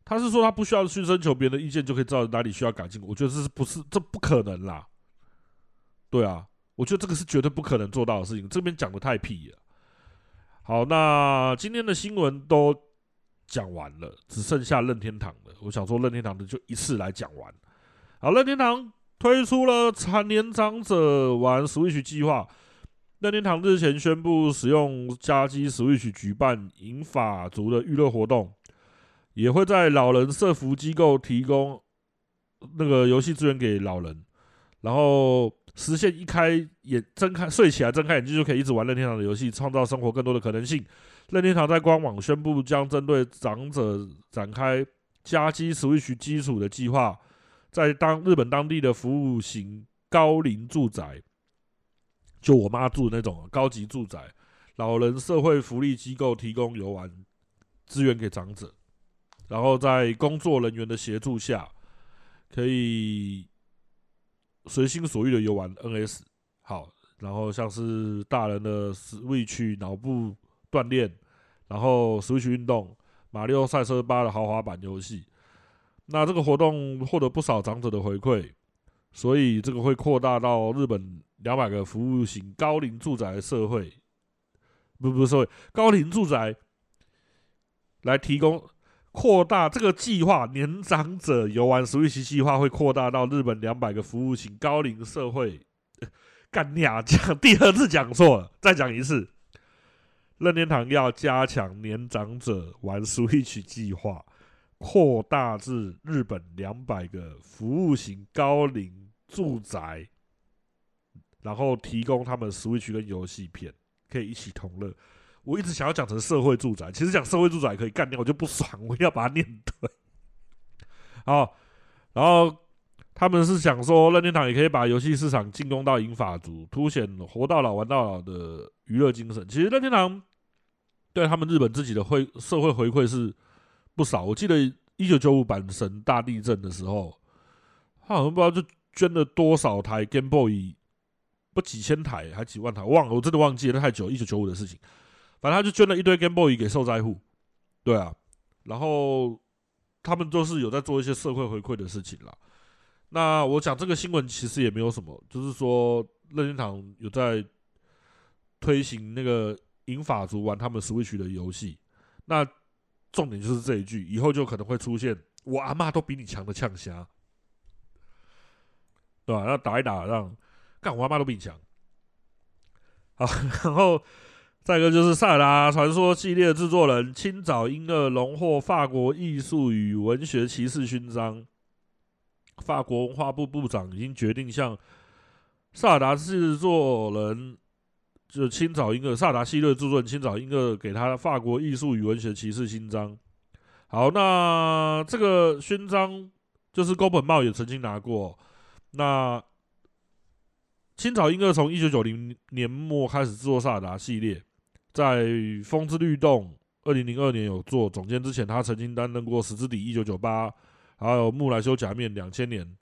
他是说他不需要去征求别人的意见就可以知道哪里需要改进，我觉得这是不是这不可能啦？对啊，我觉得这个是绝对不可能做到的事情。这边讲的太屁了。好，那今天的新闻都讲完了，只剩下任天堂的。我想说任天堂的就一次来讲完。好，任天堂推出了残年长者玩 Switch 计划。任天堂日前宣布使用家机 Switch 举办银发族的娱乐活动。也会在老人社福机构提供那个游戏资源给老人，然后实现一开眼睁开睡起来睁开眼睛就可以一直玩任天堂的游戏，创造生活更多的可能性。任天堂在官网宣布将针对长者展开加机 Switch 基础的计划，在当日本当地的服务型高龄住宅，就我妈住的那种高级住宅，老人社会福利机构提供游玩资源给长者，然后在工作人员的协助下，可以随心所欲的游玩 NS。好，然后像是大人的 Switch 脑部锻炼，然后 Switch 运动，马里奥赛车八的豪华版游戏。那这个活动获得不少长者的回馈，所以这个会扩大到日本两百个服务型高龄住宅社会，不不是社会高龄住宅来提供扩大这个计划，年长者游玩 Switch 计划会扩大到日本两百个服务型高龄社会。*laughs* 干你啊！讲第二次讲错了，再讲一次。任天堂要加强年长者玩 Switch 计划，扩大至日本两百个服务型高龄住宅，然后提供他们 Switch 跟游戏片，可以一起同乐。我一直想要讲成社会住宅，其实讲社会住宅可以干掉，我就不爽，我要把它念对。好，然后。他们是想说，任天堂也可以把游戏市场进攻到银发族，凸显活到老玩到老的娱乐精神。其实任天堂对他们日本自己的回社会回馈是不少。我记得一九九五阪神大地震的时候，他好像不知道就捐了多少台 Game Boy，不几千台还几万台，忘了，我真的忘记了，太久，一九九五的事情。反正他就捐了一堆 Game Boy 给受灾户，对啊，然后他们都是有在做一些社会回馈的事情啦。那我讲这个新闻其实也没有什么，就是说任天堂有在推行那个银法族玩他们 Switch 的游戏。那重点就是这一句，以后就可能会出现我阿嬷都比你强的呛虾，对吧？那打一打让干我阿嬷都比你强。好，*laughs* 然后再一个就是《萨尔达传说》系列制作人青沼英二荣获法国艺术与文学骑士勋章。法国文化部部长已经决定向萨尔达制作人，就青沼英二萨尔达系列制作人青沼英二给他法国艺术与文学骑士勋章。好，那这个勋章就是宫本茂也曾经拿过。那青沼英二从一九九零年末开始制作萨达系列，在《风之律动》二零零二年有做总监之前，他曾经担任过《石之底》一九九八。还有木兰修假面两千年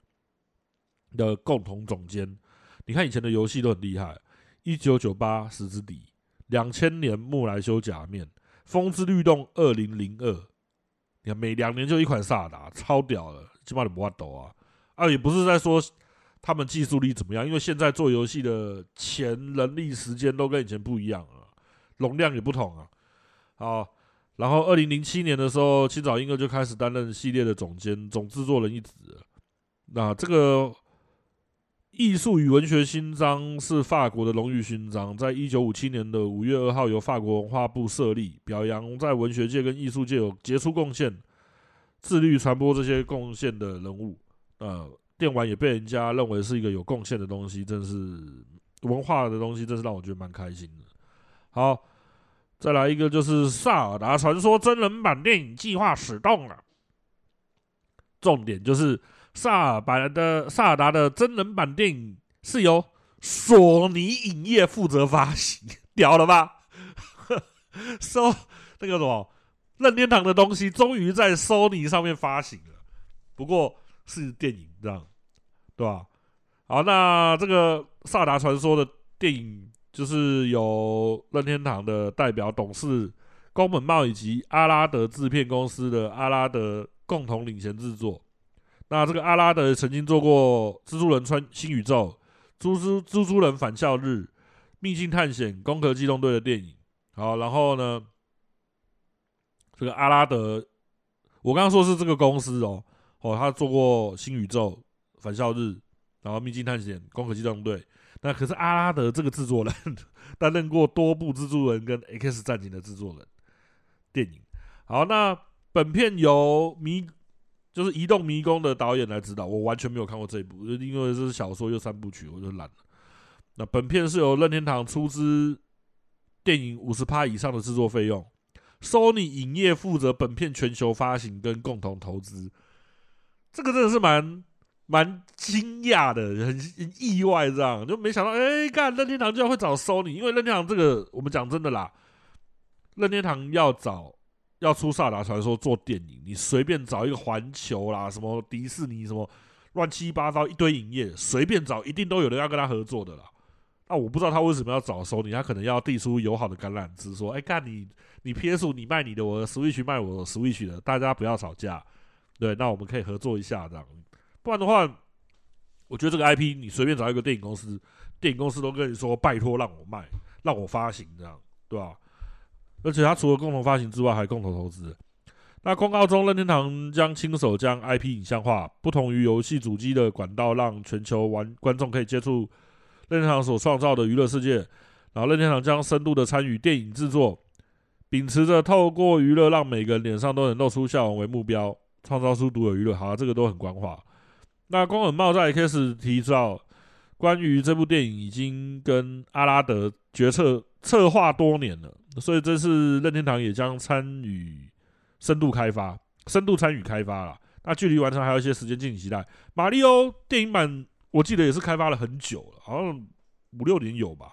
的共同总监，你看以前的游戏都很厉害。一九九八石之底，两千年木兰修假面，风之律动二零零二，你看每两年就一款萨达，超屌了，起码你不怕抖啊。啊，也不是在说他们技术力怎么样，因为现在做游戏的钱、人力、时间都跟以前不一样了，容量也不同啊。好。然后，二零零七年的时候，青沼英二就开始担任系列的总监、总制作人一职。那这个艺术与文学勋章是法国的荣誉勋章，在一九五七年的五月二号由法国文化部设立，表扬在文学界跟艺术界有杰出贡献、自律传播这些贡献的人物。呃，电玩也被人家认为是一个有贡献的东西，真是文化的东西，真是让我觉得蛮开心的。好。再来一个，就是《萨尔达传说》真人版电影计划始动了。重点就是萨尔版的《萨尔达》的真人版电影是由索尼影业负责发行，*laughs* 屌了吧？*laughs* 收那个什么任天堂的东西，终于在索尼上面发行了。不过是电影，这样对吧？好，那这个《萨达传说》的电影。就是由任天堂的代表董事宫本茂以及阿拉德制片公司的阿拉德共同领衔制作。那这个阿拉德曾经做过《蜘蛛人穿新宇宙》、《蜘蛛蜘蛛人返校日》、《秘境探险》、《攻壳机动队》的电影。好，然后呢，这个阿拉德，我刚刚说是这个公司哦，哦，他做过《新宇宙》、《返校日》，然后《秘境探险》、《攻壳机动队》。那可是阿拉德这个制作人担任过多部蜘蛛人跟 X 战警的制作人。电影好，那本片由迷就是《移动迷宫》的导演来指导，我完全没有看过这一部，因为这是小说又三部曲，我就懒了。那本片是由任天堂出资电影五十趴以上的制作费用，Sony 影业负责本片全球发行跟共同投资。这个真的是蛮蛮惊讶的，很意外，这样就没想到，哎，干任天堂居然会找 Sony，因为任天堂这个我们讲真的啦，任天堂要找要出《萨达传说》做电影，你随便找一个环球啦，什么迪士尼，什么乱七八糟一堆影业，随便找一定都有人要跟他合作的啦。那我不知道他为什么要找 Sony，他可能要递出友好的橄榄枝，说，哎，干你你 PS5 你卖你的，我 Switch 卖我 Switch 的，大家不要吵架。对，那我们可以合作一下这样，不然的话，我觉得这个 IP 你随便找一个电影公司，电影公司都跟你说拜托让我卖，让我发行这样，对吧？而且他除了共同发行之外，还共同投资。那公告中，任天堂将亲手将 IP 影像化，不同于游戏主机的管道，让全球玩观众可以接触任天堂所创造的娱乐世界。然后任天堂将深度的参与电影制作，秉持着透过娱乐让每个人脸上都能露出笑容为目标。创造出独有娱乐，好、啊，这个都很官话。那宫本茂在一开始提到，关于这部电影已经跟阿拉德决策策划多年了，所以这次任天堂也将参与深度开发，深度参与开发了。那距离完成还有一些时间，敬请期待。马里奥电影版我记得也是开发了很久了，好像五六年有吧，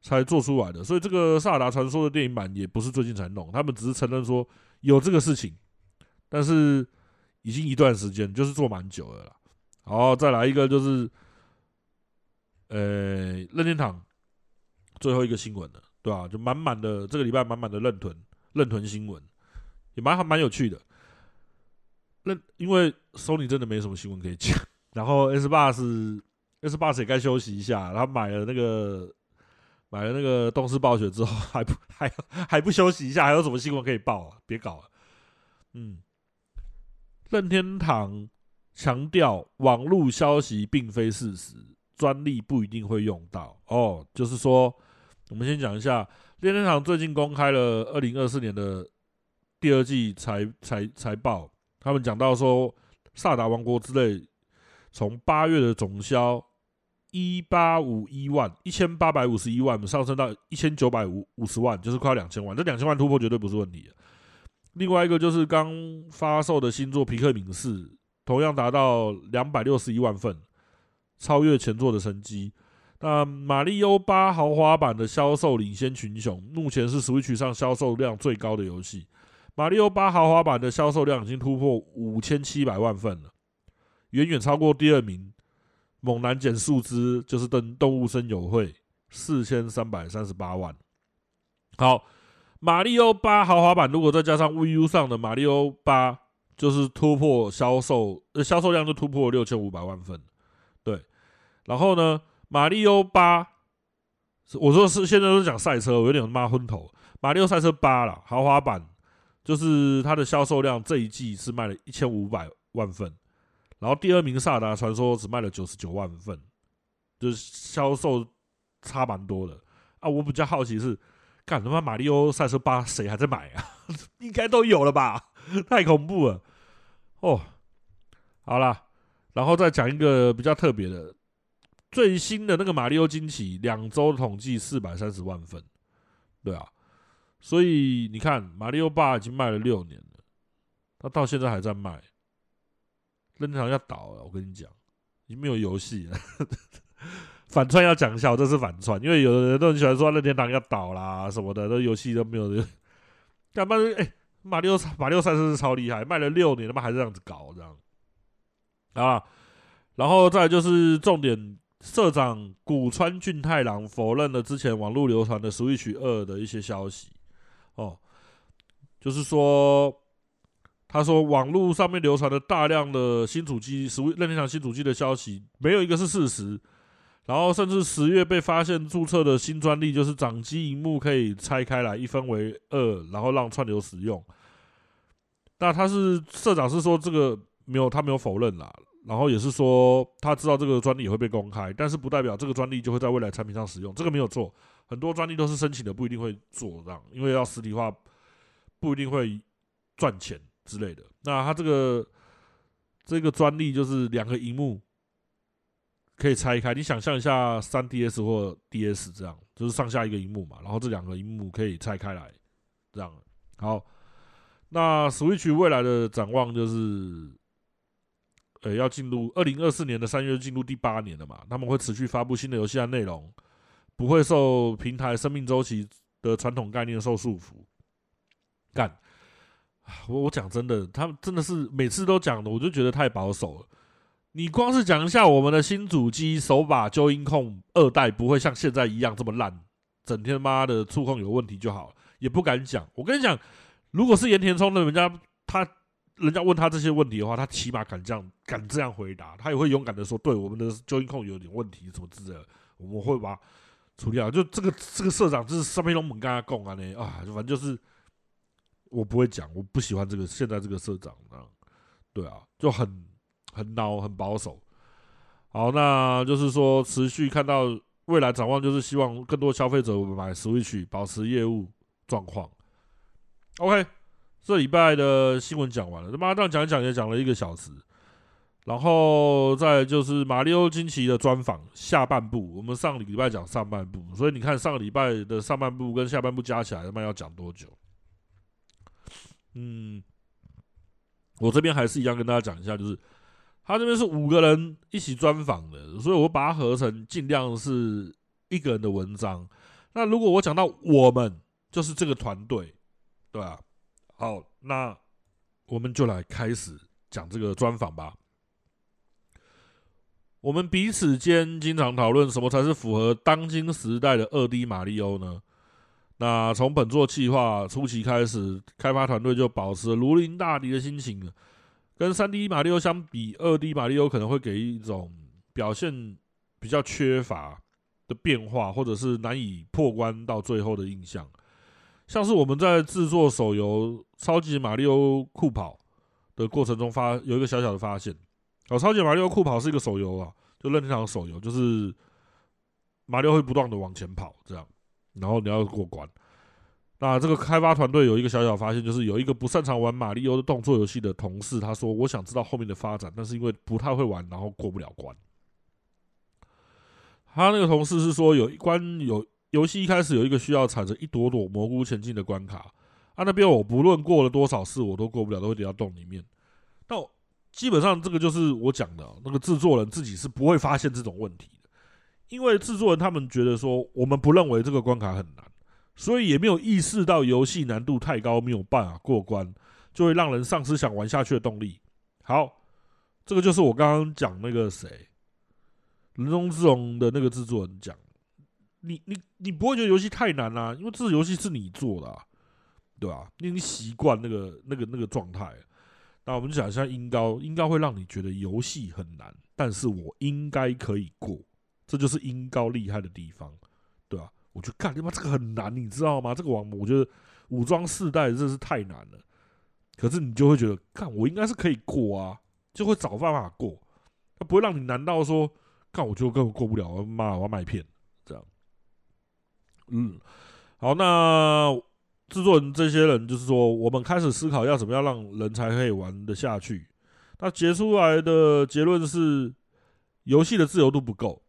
才做出来的。所以这个萨达传说的电影版也不是最近才弄，他们只是承认说有这个事情。但是已经一段时间，就是做蛮久了啦。然后再来一个就是，呃，任天堂最后一个新闻了，对吧？就满满的这个礼拜满满的任屯任屯新闻，也蛮还蛮有趣的。任因为 Sony 真的没什么新闻可以讲，*laughs* 然后 Xbox Xbox 也该休息一下，然后买了那个买了那个动视暴雪之后，*laughs* 还不还还不休息一下，还有什么新闻可以报啊？别搞了，嗯。任天堂强调，网络消息并非事实，专利不一定会用到。哦，就是说，我们先讲一下，任天堂最近公开了二零二四年的第二季财财财报，他们讲到说，《萨达王国之泪》从八月的总销一八五一万一千八百五十一万，上升到一千九百五五十万，就是快两千万，这两千万突破绝对不是问题。另外一个就是刚发售的新作《皮克敏四》，同样达到两百六十一万份，超越前作的成绩。那《马里欧八豪华版》的销售领先群雄，目前是 Switch 上销售量最高的游戏。《马里欧八豪华版》的销售量已经突破五千七百万份了，远远超过第二名《猛男减树枝》，就是《登动物森友会》四千三百三十八万。好。马里欧八豪华版，如果再加上 Wii U 上的马里欧八，就是突破销售，呃，销售量就突破六千五百万份。对，然后呢，马里欧八，我说是现在都讲赛车，我有点妈昏头。马里欧赛车八啦，豪华版，就是它的销售量这一季是卖了一千五百万份，然后第二名萨达传说只卖了九十九万份，就是销售差蛮多的啊。我比较好奇是。干他妈！马里奥赛车八谁还在买啊？*laughs* 应该都有了吧？太恐怖了！哦，好啦，然后再讲一个比较特别的，最新的那个马里奥惊奇，两周统计四百三十万份，对啊，所以你看，马里奥八已经卖了六年了，他到现在还在卖，任天堂要倒了，我跟你讲，已经没有游戏了。*laughs* 反串要讲一下，我这是反串，因为有的人都很喜欢说任天堂要倒啦什么的，那游戏都没有。干嘛？哎，马六马里奥赛车是超厉害，卖了六年，他妈还是这样子搞这样啊。然后再就是重点，社长古川俊太郎否认了之前网络流传的 Switch 二的一些消息。哦，就是说，他说网络上面流传的大量的新主机实任天堂新主机的消息，没有一个是事实。然后，甚至十月被发现注册的新专利，就是掌机荧幕可以拆开来一分为二，然后让串流使用。那他是社长是说这个没有，他没有否认啦。然后也是说他知道这个专利也会被公开，但是不代表这个专利就会在未来产品上使用，这个没有错。很多专利都是申请的，不一定会做这样，因为要实体化不一定会赚钱，之类的。那他这个这个专利就是两个荧幕可以拆开，你想象一下三 DS 或 DS 这样，就是上下一个荧幕嘛，然后这两个荧幕可以拆开来，这样。好，那 Switch 未来的展望就是。呃，要进入二零二四年的三月，进入第八年了嘛？他们会持续发布新的游戏和内容，不会受平台生命周期的传统概念受束缚。干，我我讲真的，他们真的是每次都讲的，我就觉得太保守了。你光是讲一下我们的新主机手把揪音控二代不会像现在一样这么烂，整天妈的触控有问题就好，也不敢讲。我跟你讲，如果是盐田聪的人家他。人家问他这些问题的话，他起码敢这样敢这样回答，他也会勇敢的说：“对，我们的揪音控有点问题，什么之类的，我们会把处理好。”就这个这个社长就是上面都猛跟他讲啊呢啊，反正就是我不会讲，我不喜欢这个现在这个社长啊，对啊，就很很孬，很保守。好，那就是说持续看到未来展望，就是希望更多消费者买 Switch，保持业务状况。OK。这礼拜的新闻讲完了，他妈这样讲讲也讲了一个小时，然后再就是马里奥惊奇的专访下半部，我们上个礼拜讲上半部，所以你看上个礼拜的上半部跟下半部加起来，他妈要讲多久？嗯，我这边还是一样跟大家讲一下，就是他这边是五个人一起专访的，所以我把它合成尽量是一个人的文章。那如果我讲到我们，就是这个团队，对吧？好，那我们就来开始讲这个专访吧。我们彼此间经常讨论什么才是符合当今时代的二 D 马里欧呢？那从本作计划初期开始，开发团队就保持如临大敌的心情了。跟三 D 马里欧相比，二 D 马里欧可能会给一种表现比较缺乏的变化，或者是难以破关到最后的印象。像是我们在制作手游《超级马里奥酷跑》的过程中发有一个小小的发现，哦，《超级马里奥酷跑》是一个手游啊，就任天堂手游，就是马里奥会不断的往前跑，这样，然后你要过关。那这个开发团队有一个小小发现，就是有一个不擅长玩马里奥的动作游戏的同事，他说：“我想知道后面的发展，但是因为不太会玩，然后过不了关。”他那个同事是说有一关有。游戏一开始有一个需要踩着一朵朵蘑菇前进的关卡，啊，那边我不论过了多少次，我都过不了，都会跌到洞里面。那基本上这个就是我讲的，那个制作人自己是不会发现这种问题的，因为制作人他们觉得说，我们不认为这个关卡很难，所以也没有意识到游戏难度太高，没有办法过关，就会让人丧失想玩下去的动力。好，这个就是我刚刚讲那个谁，人中之龙的那个制作人讲。你你你不会觉得游戏太难啦、因为这游戏是你做的、啊，对吧、啊？你你习惯那个那个那个状态。那我们就讲一下音高，音高会让你觉得游戏很难，但是我应该可以过，这就是音高厉害的地方，对吧、我就干，他妈这个很难，你知道吗？这个网我觉得武装四代真是太难了。可是你就会觉得，干我应该是可以过啊，就会找办法过，他不会让你难到说，干我就根本过不了，我妈我要麦片。这样嗯，好，那制作人这些人就是说，我们开始思考要怎么样让人才可以玩得下去。那结出来的结论是，游戏的自由度不够。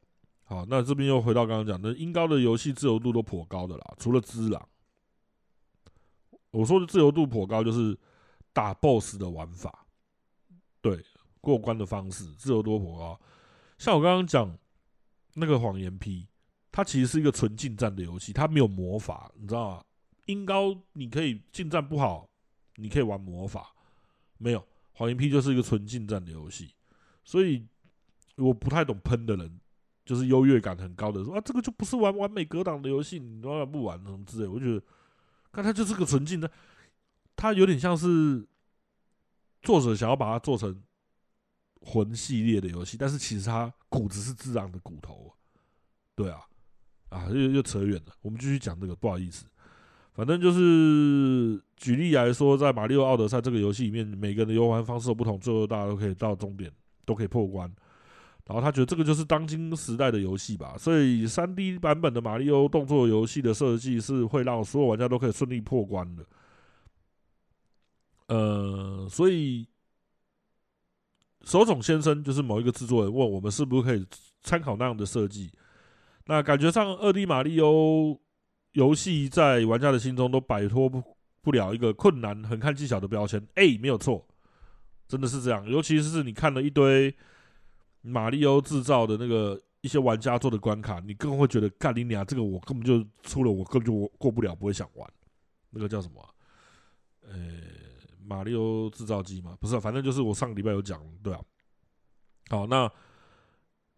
好，那这边又回到刚刚讲的，音高的游戏自由度都颇高的啦，除了《只狼》。我说的自由度颇高，就是打 BOSS 的玩法，对，过关的方式自由度颇高。像我刚刚讲那个谎言 P。它其实是一个纯近战的游戏，它没有魔法，你知道吗？音高你可以近战不好，你可以玩魔法，没有。谎言 P 就是一个纯近战的游戏，所以我不太懂喷的人，就是优越感很高的说啊，这个就不是玩完美格挡的游戏，你当然不玩什么之类。我觉得，看它就是个纯净的，它有点像是作者想要把它做成魂系列的游戏，但是其实它骨子是自然的骨头，对啊。啊，又又扯远了。我们继续讲这个，不好意思。反正就是举例来说，在《马里奥奥德赛》这个游戏里面，每个人的游玩方式不同，最后大家都可以到终点，都可以破关。然后他觉得这个就是当今时代的游戏吧。所以三 D 版本的马里奥动作游戏的设计是会让所有玩家都可以顺利破关的。呃，所以手冢先生就是某一个制作人问我们是不是可以参考那样的设计。那感觉上，二 D 马里欧游戏在玩家的心中都摆脱不不了一个困难、很看技巧的标签。哎，没有错，真的是这样。尤其是你看了一堆马里欧制造的那个一些玩家做的关卡，你更会觉得，干你娘，这个我根本就出了，我根本就过不了，不会想玩。那个叫什么、呃，马里欧制造机嘛，不是、啊，反正就是我上个礼拜有讲，对啊。好，那。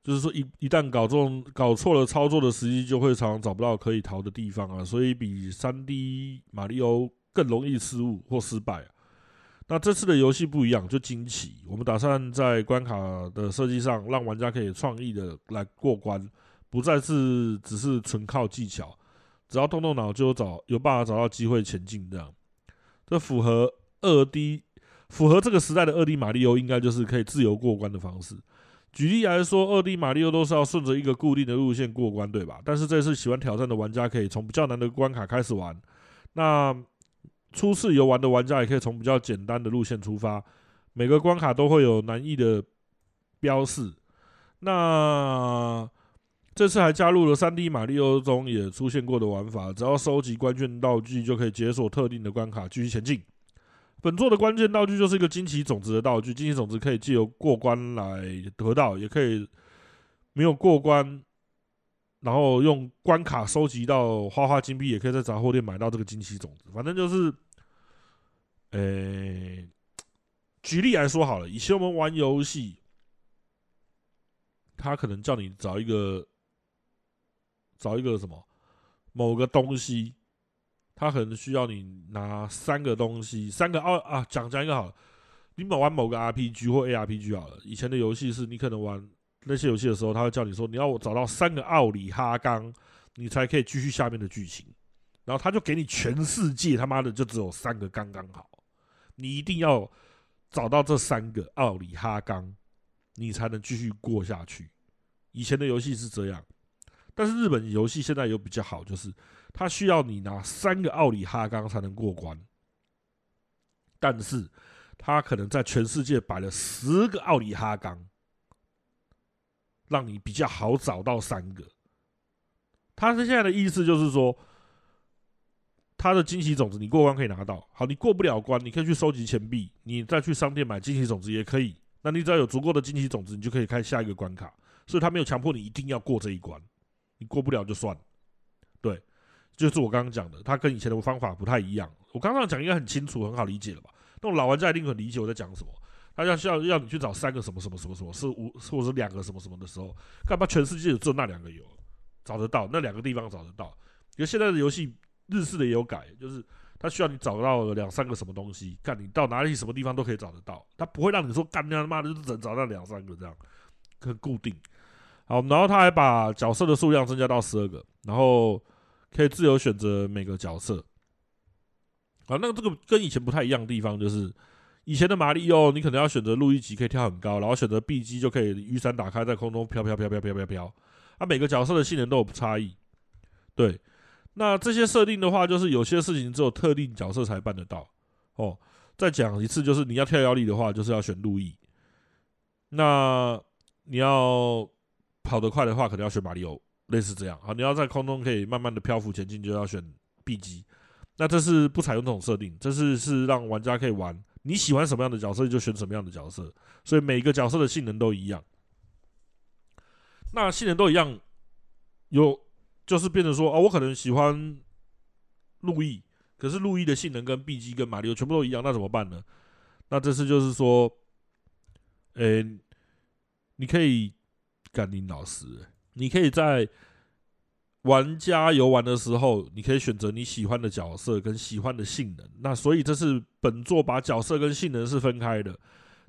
就是说一，一旦搞错搞错了操作的时机，就会常常找不到可以逃的地方啊，所以比三 D 马里欧更容易失误或失败啊。那这次的游戏不一样，就惊奇。我们打算在关卡的设计上，让玩家可以创意的来过关，不再是只是纯靠技巧，只要动动脑就有找有办法找到机会前进。这样，这符合二 D，符合这个时代的二 D 马里欧，应该就是可以自由过关的方式。举例来说，二 D 马里奥都是要顺着一个固定的路线过关，对吧？但是这次喜欢挑战的玩家可以从比较难的关卡开始玩，那初次游玩的玩家也可以从比较简单的路线出发。每个关卡都会有难易的标示。那这次还加入了三 D 马里奥中也出现过的玩法，只要收集关键道具就可以解锁特定的关卡，继续前进。本作的关键道具就是一个惊奇种子的道具，惊奇种子可以借由过关来得到，也可以没有过关，然后用关卡收集到花花金币，也可以在杂货店买到这个惊奇种子。反正就是，呃、举例来说好了，以前我们玩游戏，他可能叫你找一个找一个什么某个东西。他可能需要你拿三个东西，三个奥啊，讲讲一个好了。你们玩某个 RPG 或 ARPG 好了，以前的游戏是你可能玩那些游戏的时候，他会叫你说你要我找到三个奥里哈冈，你才可以继续下面的剧情。然后他就给你全世界他妈的就只有三个刚刚好，你一定要找到这三个奥里哈冈，你才能继续过下去。以前的游戏是这样，但是日本游戏现在有比较好，就是。他需要你拿三个奥里哈冈才能过关，但是他可能在全世界摆了十个奥里哈冈，让你比较好找到三个。他是现在的意思就是说，他的惊喜种子你过关可以拿到，好，你过不了关，你可以去收集钱币，你再去商店买惊喜种子也可以。那你只要有足够的惊喜种子，你就可以开下一个关卡。所以他没有强迫你一定要过这一关，你过不了就算，对。就是我刚刚讲的，他跟以前的方法不太一样。我刚刚讲应该很清楚、很好理解了吧？那种老玩家一定很理解我在讲什么。他要需要要你去找三个什么什么什么什么，是五或者两个什么什么的时候，干嘛全世界只有那两个有找得到？那两个地方找得到？因为现在的游戏日式的也有改，就是他需要你找到两三个什么东西，干你到哪里什么地方都可以找得到，他不会让你说干他妈的就只能找到两三个这样，很固定。好，然后他还把角色的数量增加到十二个，然后。可以自由选择每个角色，啊，那这个跟以前不太一样的地方就是，以前的马里奥你可能要选择路易吉可以跳很高，然后选择 B 机就可以雨伞打开在空中飘飘飘飘飘飘飘，啊，每个角色的性能都有差异，对，那这些设定的话，就是有些事情只有特定角色才办得到，哦，再讲一次，就是你要跳跃力的话，就是要选路易，那你要跑得快的话，可能要选马里奥。类似这样，好，你要在空中可以慢慢的漂浮前进，就要选 B 机。那这是不采用这种设定，这是是让玩家可以玩你喜欢什么样的角色就选什么样的角色，所以每个角色的性能都一样。那性能都一样，有就是变成说，哦，我可能喜欢路易，可是路易的性能跟 B 机跟马里奥全部都一样，那怎么办呢？那这次就是说，诶、你可以干你老师。你可以在玩家游玩的时候，你可以选择你喜欢的角色跟喜欢的性能。那所以这是本作把角色跟性能是分开的。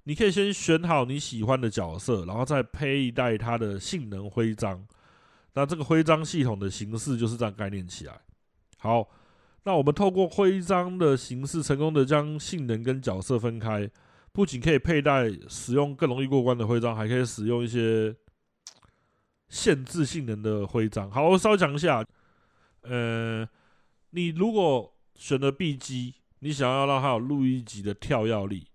你可以先选好你喜欢的角色，然后再佩戴它的性能徽章。那这个徽章系统的形式就是这样概念起来。好，那我们透过徽章的形式，成功的将性能跟角色分开。不仅可以佩戴使用更容易过关的徽章，还可以使用一些。限制性能的徽章，好，我稍微讲一下。呃，你如果选了 B 机，你想要让它有路一级的跳跃力，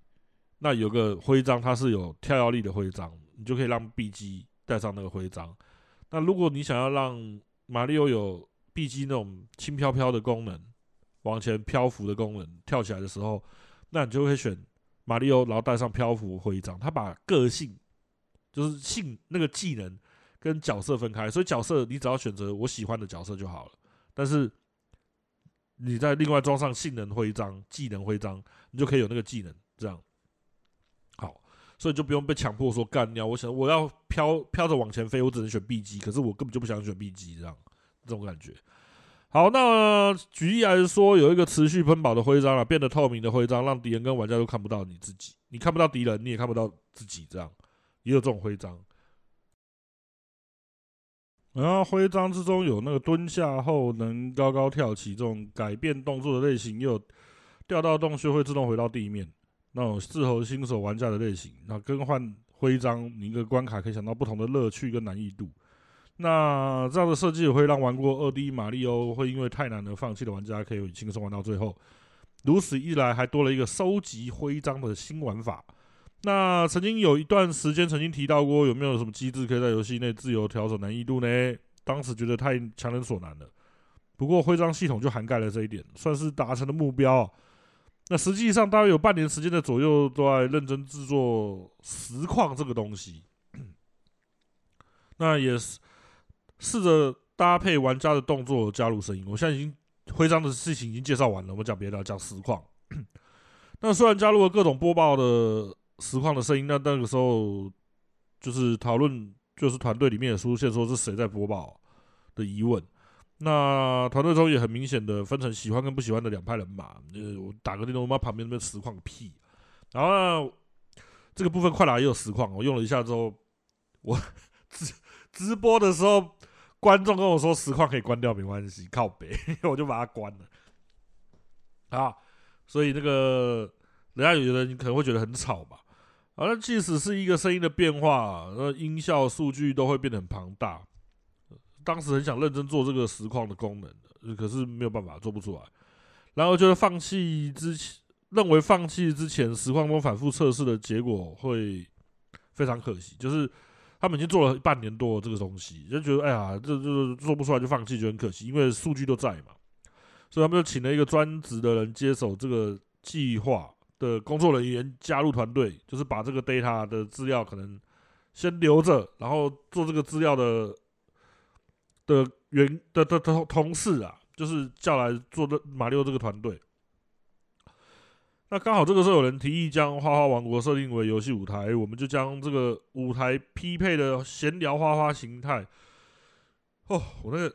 那有个徽章它是有跳跃力的徽章，你就可以让 B 机带上那个徽章。那如果你想要让马里奥有 B 机那种轻飘飘的功能，往前漂浮的功能，跳起来的时候，那你就会选马里奥，然后带上漂浮徽章。他把个性，就是性那个技能跟角色分开，所以角色你只要选择我喜欢的角色就好了。但是你再另外装上性能徽章、技能徽章，你就可以有那个技能，这样好，所以就不用被强迫说干掉。我想我要飘飘着往前飞，我只能选 B 机，可是我根本就不想选 B 机，这样这种感觉。好，那举例来说，有一个持续喷宝的徽章啊，变得透明的徽章，让敌人跟玩家都看不到你自己，你看不到敌人，你也看不到自己，这样也有这种徽章。然后徽章之中有那个蹲下后能高高跳起这种改变动作的类型，又有掉到洞穴会自动回到地面，那种适合新手玩家的类型。那更换徽章，你一个关卡可以想到不同的乐趣跟难易度。那这样的设计也会让玩过二 D 马里奥会因为太难而放弃的玩家可以轻松玩到最后。如此一来，还多了一个收集徽章的新玩法。那曾经有一段时间，曾经提到过有没有什么机制可以在游戏内自由调整难易度呢？当时觉得太强人所难了。不过徽章系统就涵盖了这一点，算是达成了目标。那实际上大约有半年时间的左右，都在认真制作实况这个东西。那也是试着搭配玩家的动作加入声音。我现在已经徽章的事情已经介绍完了，我们讲别的，讲实况。那虽然加入了各种播报的。实况的声音，那那个时候就是讨论，就是团队里面也出现说是谁在播报的疑问。那团队中也很明显的分成喜欢跟不喜欢的两派人马。呃，我打个电动，我妈旁边那边实况个屁。然后这个部分快打也有实况，我用了一下之后，我直直播的时候，观众跟我说实况可以关掉，没关系，靠北，*laughs* 我就把它关了。啊，所以那个人家有的人可能会觉得很吵吧。好，那即使是一个声音的变化，那音效数据都会变得很庞大。当时很想认真做这个实况的功能，可是没有办法做不出来。然后就是放弃之前，认为放弃之前实况中反复测试的结果会非常可惜。就是他们已经做了半年多这个东西，就觉得哎呀，这这做不出来就放弃，就很可惜，因为数据都在嘛。所以他们就请了一个专职的人接手这个计划。的工作人员加入团队，就是把这个 data 的资料可能先留着，然后做这个资料的的员的的同同事啊，就是叫来做的马六这个团队。那刚好这个时候有人提议将花花王国设定为游戏舞台，我们就将这个舞台匹配的闲聊花花形态。哦，我那个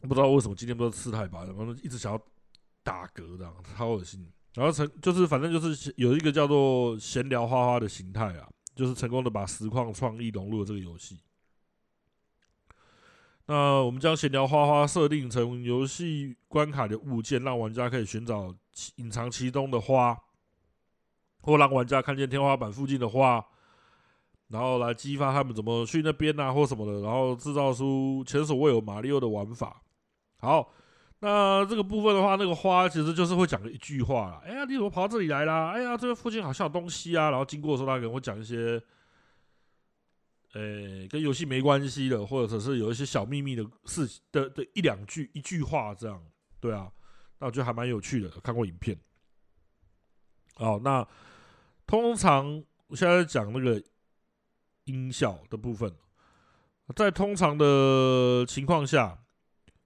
不知道为什么今天不知道吃太饱，然后一直想要打嗝，这样超恶心。然后成就是反正就是有一个叫做闲聊花花的形态啊，就是成功的把实况创意融入了这个游戏。那我们将闲聊花花设定成游戏关卡的物件，让玩家可以寻找隐藏其中的花，或让玩家看见天花板附近的花，然后来激发他们怎么去那边啊，或什么的，然后制造出前所未有马里奥的玩法。好。那这个部分的话，那个花其实就是会讲一句话啦。哎呀，你怎么跑到这里来啦？哎呀，这边附近好像有东西啊。然后经过的时候，他可能会讲一些，呃，跟游戏没关系的，或者是有一些小秘密的事情的的一两句一句话这样。对啊，那我觉得还蛮有趣的。看过影片。哦，那通常我现在讲那个音效的部分，在通常的情况下。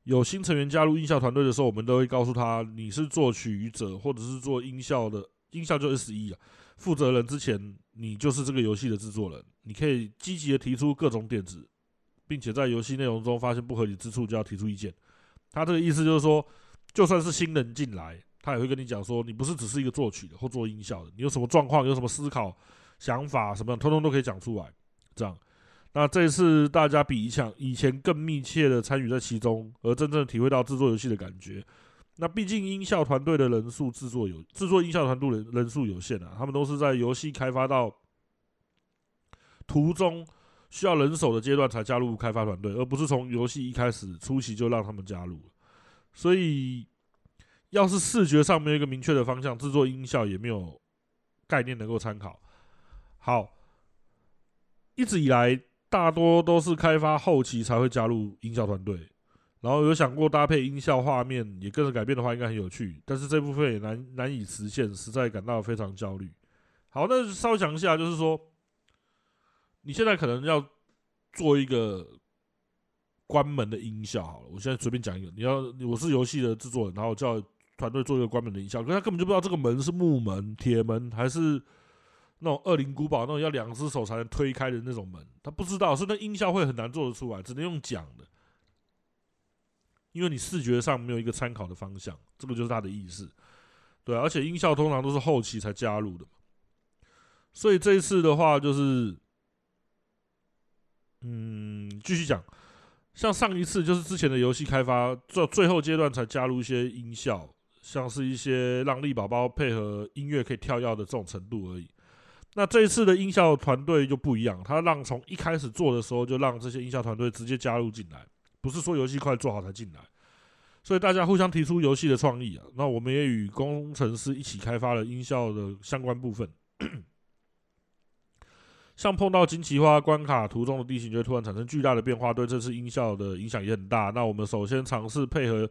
有新成员加入音效团队的时候，我们都会告诉他，你是作曲者或者是做音效的，音效就 SE 啊，负责人之前，你就是这个游戏的制作人，你可以积极的提出各种点子，并且在游戏内容中发现不合理之处就要提出意见。他这个意思就是说，就算是新人进来，他也会跟你讲说，你不是只是一个作曲的或做音效的，你有什么状况，有什么思考、想法什么样，通通都可以讲出来，这样。那这次大家比以前以前更密切的参与在其中，而真正体会到制作游戏的感觉。那毕竟音效团队的人数制作有制作音效团队人人数有限啊，他们都是在游戏开发到途中需要人手的阶段才加入开发团队，而不是从游戏一开始初期就让他们加入。所以要是视觉上没有一个明确的方向，制作音效也没有概念能够参考。好，一直以来大多都是开发后期才会加入音效团队，然后有想过搭配音效画面也跟着改变的话，应该很有趣。但是这部分也难难以实现，实在感到非常焦虑。好，那稍微讲一下，就是说你现在可能要做一个。关门的音效好了，我现在随便讲一个。你要我是游戏的制作人，然后叫团队做一个关门的音效，可是他根本就不知道这个门是木门、铁门还是那种恶灵古堡那种要两只手才能推开的那种门，他不知道，所以那音效会很难做得出来，只能用讲的，因为你视觉上没有一个参考的方向，这个就是他的意思。对，而且音效通常都是后期才加入的，所以这一次的话就是，嗯，继续讲。像上一次就是之前的游戏开发，最最后阶段才加入一些音效，像是一些让力宝宝配合音乐可以跳跃的这种程度而已。那这一次的音效团队就不一样，他让从一开始做的时候就让这些音效团队直接加入进来，不是说游戏快做好才进来。所以大家互相提出游戏的创意啊，那我们也与工程师一起开发了音效的相关部分。像碰到金奇花关卡途中的地形，就会突然产生巨大的变化，对这次音效的影响也很大。那我们首先尝试配合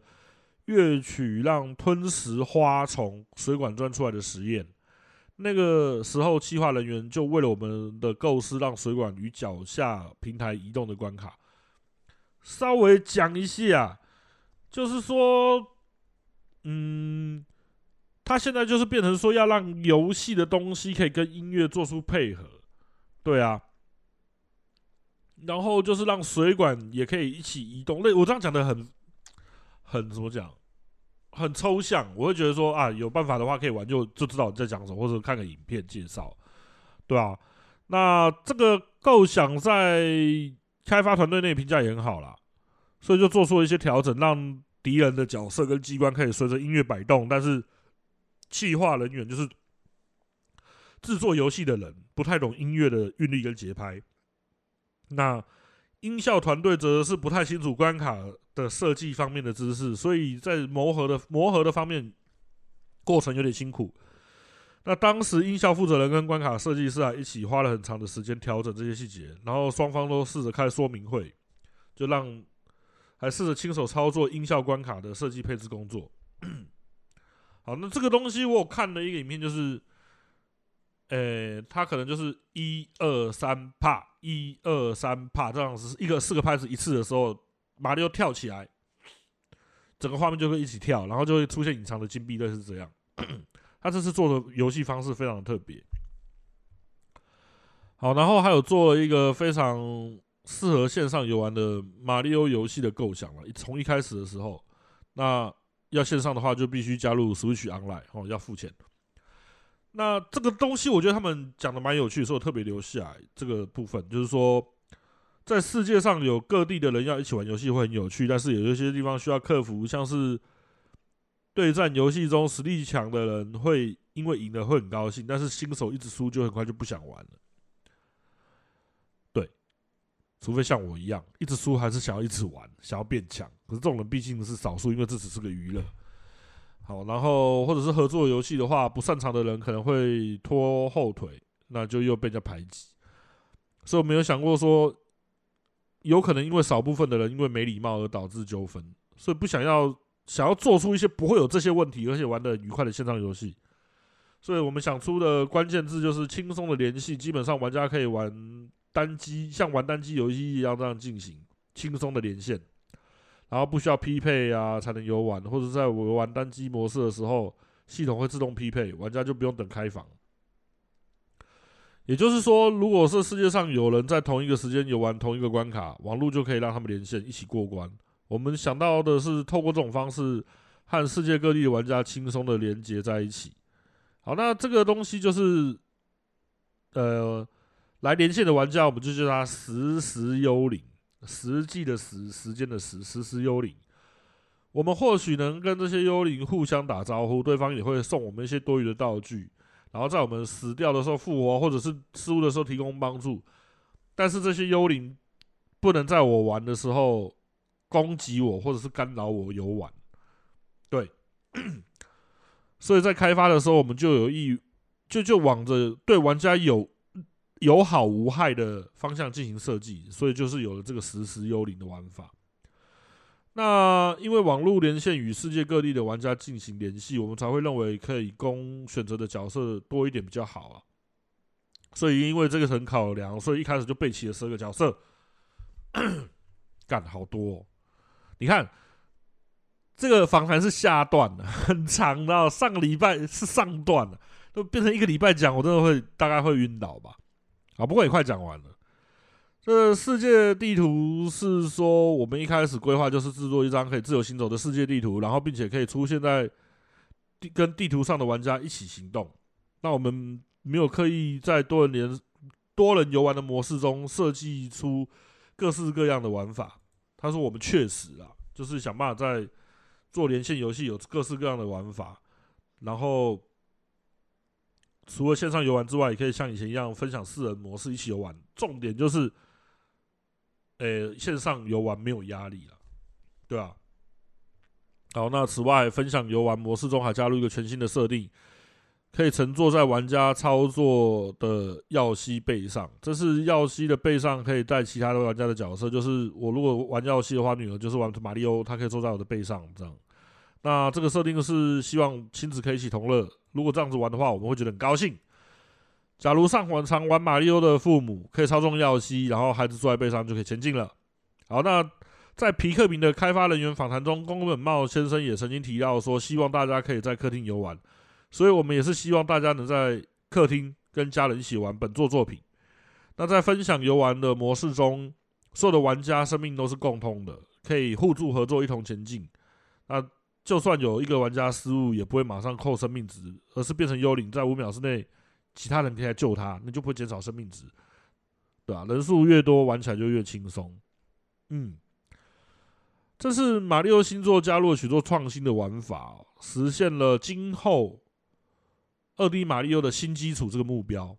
乐曲，让吞食花从水管钻出来的实验。那个时候，企划人员就为了我们的构思，让水管与脚下平台移动的关卡，稍微讲一下，就是说，嗯，他现在就是变成说，要让游戏的东西可以跟音乐做出配合。对啊，然后就是让水管也可以一起移动。那我这样讲的很很怎么讲？很抽象。我会觉得说啊，有办法的话可以玩就就知道你在讲什么，或者看个影片介绍，对啊。那这个构想在开发团队内评价也很好啦，所以就做出了一些调整，让敌人的角色跟机关可以随着音乐摆动，但是企划人员就是。制作游戏的人不太懂音乐的韵律跟节拍，那音效团队则是不太清楚关卡的设计方面的知识，所以在磨合的磨合的方面过程有点辛苦。那当时音效负责人跟关卡设计师啊一起花了很长的时间调整这些细节，然后双方都试着开说明会，就让还试着亲手操作音效关卡的设计配置工作。*coughs* 好，那这个东西我有看了一个影片，就是。呃、他可能就是一二三啪，一二三啪，这样子一个四个拍子一次的时候，马里奥跳起来，整个画面就会一起跳，然后就会出现隐藏的金币，类似这样。他这次做的游戏方式非常的特别。好，然后还有做了一个非常适合线上游玩的马里奥游戏的构想了。从一开始的时候，那要线上的话，就必须加入 Switch Online 哦，要付钱。那这个东西，我觉得他们讲的蛮有趣，所以我特别留下来这个部分，就是说，在世界上有各地的人要一起玩游戏会很有趣，但是有一些地方需要克服，像是对战游戏中实力强的人会因为赢了会很高兴，但是新手一直输就很快就不想玩了。对，除非像我一样一直输还是想要一直玩，想要变强，可是这种人毕竟是少数，因为这只是个娱乐。好，然后或者是合作游戏的话，不擅长的人可能会拖后腿，那就又被人家排挤。所以我没有想过说，有可能因为少部分的人因为没礼貌而导致纠纷，所以不想要想要做出一些不会有这些问题，而且玩的愉快的线上游戏。所以我们想出的关键字就是轻松的联系，基本上玩家可以玩单机，像玩单机游戏一样这样进行轻松的连线。然后不需要匹配啊，才能游玩，或者在我玩单机模式的时候，系统会自动匹配，玩家就不用等开房。也就是说，如果是世界上有人在同一个时间游玩同一个关卡，网络就可以让他们连线一起过关。我们想到的是透过这种方式和世界各地的玩家轻松的连接在一起。好，那这个东西就是，呃，来连线的玩家，我们就叫他实时幽灵。实际的时，时间的时，时时幽灵。我们或许能跟这些幽灵互相打招呼，对方也会送我们一些多余的道具，然后在我们死掉的时候复活，或者是失误的时候提供帮助。但是这些幽灵不能在我玩的时候攻击我，或者是干扰我游玩。对，*coughs* 所以在开发的时候，我们就有意就就往着对玩家有有好无害的方向进行设计，所以就是有了这个实时幽灵的玩法。那因为网络连线与世界各地的玩家进行联系，我们才会认为可以供选择的角色多一点比较好啊。所以因为这个很考量，所以一开始就备齐了十二个角色，*coughs* 干好多哦。你看这个访谈是下段的，很长的，上个礼拜是上段的，都变成一个礼拜讲，我真的会大概会晕倒吧。啊，不过也快讲完了。这世界地图是说，我们一开始规划就是制作一张可以自由行走的世界地图，然后并且可以出现在地跟地图上的玩家一起行动。那我们没有刻意在多人联多人游玩的模式中设计出各式各样的玩法。他说我们确实啊，就是想办法在做连线游戏有各式各样的玩法，然后除了线上游玩之外，也可以像以前一样分享四人模式一起游玩。重点就是。诶，线上游玩没有压力了，对啊。好，那此外，分享游玩模式中还加入一个全新的设定，可以乘坐在玩家操作的耀西背上。这是耀西的背上可以带其他的玩家的角色，就是我如果玩耀西的话，女儿就是玩马里欧，她可以坐在我的背上这样。那这个设定是希望亲子可以一起同乐。如果这样子玩的话，我们会觉得很高兴。假如上玩常玩马里奥的父母可以操纵耀西，然后孩子坐在背上就可以前进了。好，那在皮克明的开发人员访谈中，宫本茂先生也曾经提到说，希望大家可以在客厅游玩，所以我们也是希望大家能在客厅跟家人一起玩本作作品。那在分享游玩的模式中，所有的玩家生命都是共通的，可以互助合作，一同前进。那就算有一个玩家失误，也不会马上扣生命值，而是变成幽灵，在五秒之内。其他人可以来救他，那就不会减少生命值，对吧、啊？人数越多，玩起来就越轻松。嗯，这是马里奥星座加入了许多创新的玩法，实现了今后二 D 马里奥的新基础这个目标。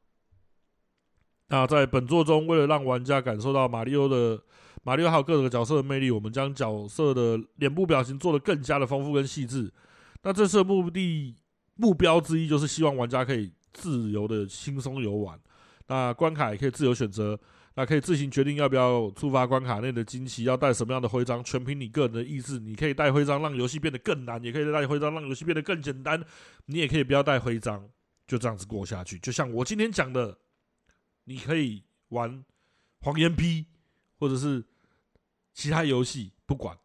那在本作中，为了让玩家感受到马里奥的马里奥还有各个角色的魅力，我们将角色的脸部表情做得更加的丰富跟细致。那这次的目的目标之一，就是希望玩家可以。自由的轻松游玩，那关卡也可以自由选择，那可以自行决定要不要触发关卡内的惊奇，要带什么样的徽章，全凭你个人的意志。你可以带徽章让游戏变得更难，也可以带徽章让游戏变得更简单。你也可以不要带徽章，就这样子过下去。就像我今天讲的，你可以玩黄炎批，或者是其他游戏，不管，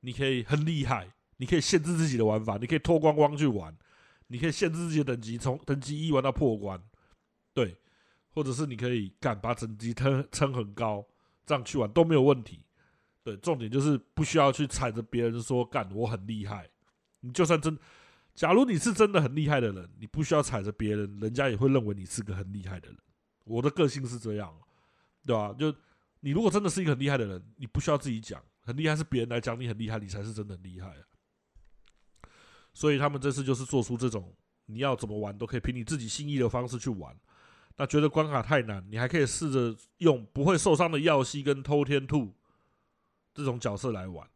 你可以很厉害，你可以限制自己的玩法，你可以脱光光去玩。你可以限制自己的等级，从等级一玩到破关，对，或者是你可以干把等级撑撑很高，这样去玩都没有问题。对，重点就是不需要去踩着别人说干我很厉害。你就算真，假如你是真的很厉害的人，你不需要踩着别人，人家也会认为你是个很厉害的人。我的个性是这样，对吧？就你如果真的是一个很厉害的人，你不需要自己讲，很厉害是别人来讲你很厉害，你才是真的很厉害。所以他们这次就是做出这种你要怎么玩都可以凭你自己心意的方式去玩。那觉得关卡太难，你还可以试着用不会受伤的耀西跟偷天兔这种角色来玩。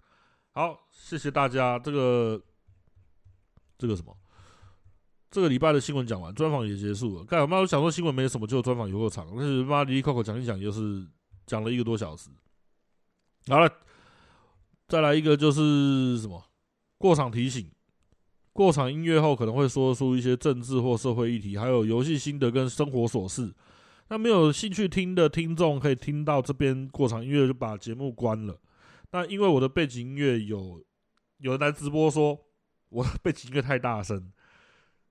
好，谢谢大家。这个这个什么？这个礼拜的新闻讲完，专访也结束了。干嘛我想说新闻没什么，就专访有够长。但是妈哩哩扣扣讲一讲，又是讲了一个多小时。好了，再来一个就是什么？过场提醒。过场音乐后可能会说出一些政治或社会议题，还有游戏心得跟生活琐事。那没有兴趣听的听众可以听到这边过场音乐就把节目关了。那因为我的背景音乐有有人来直播说我的 *laughs* 背景音乐太大声，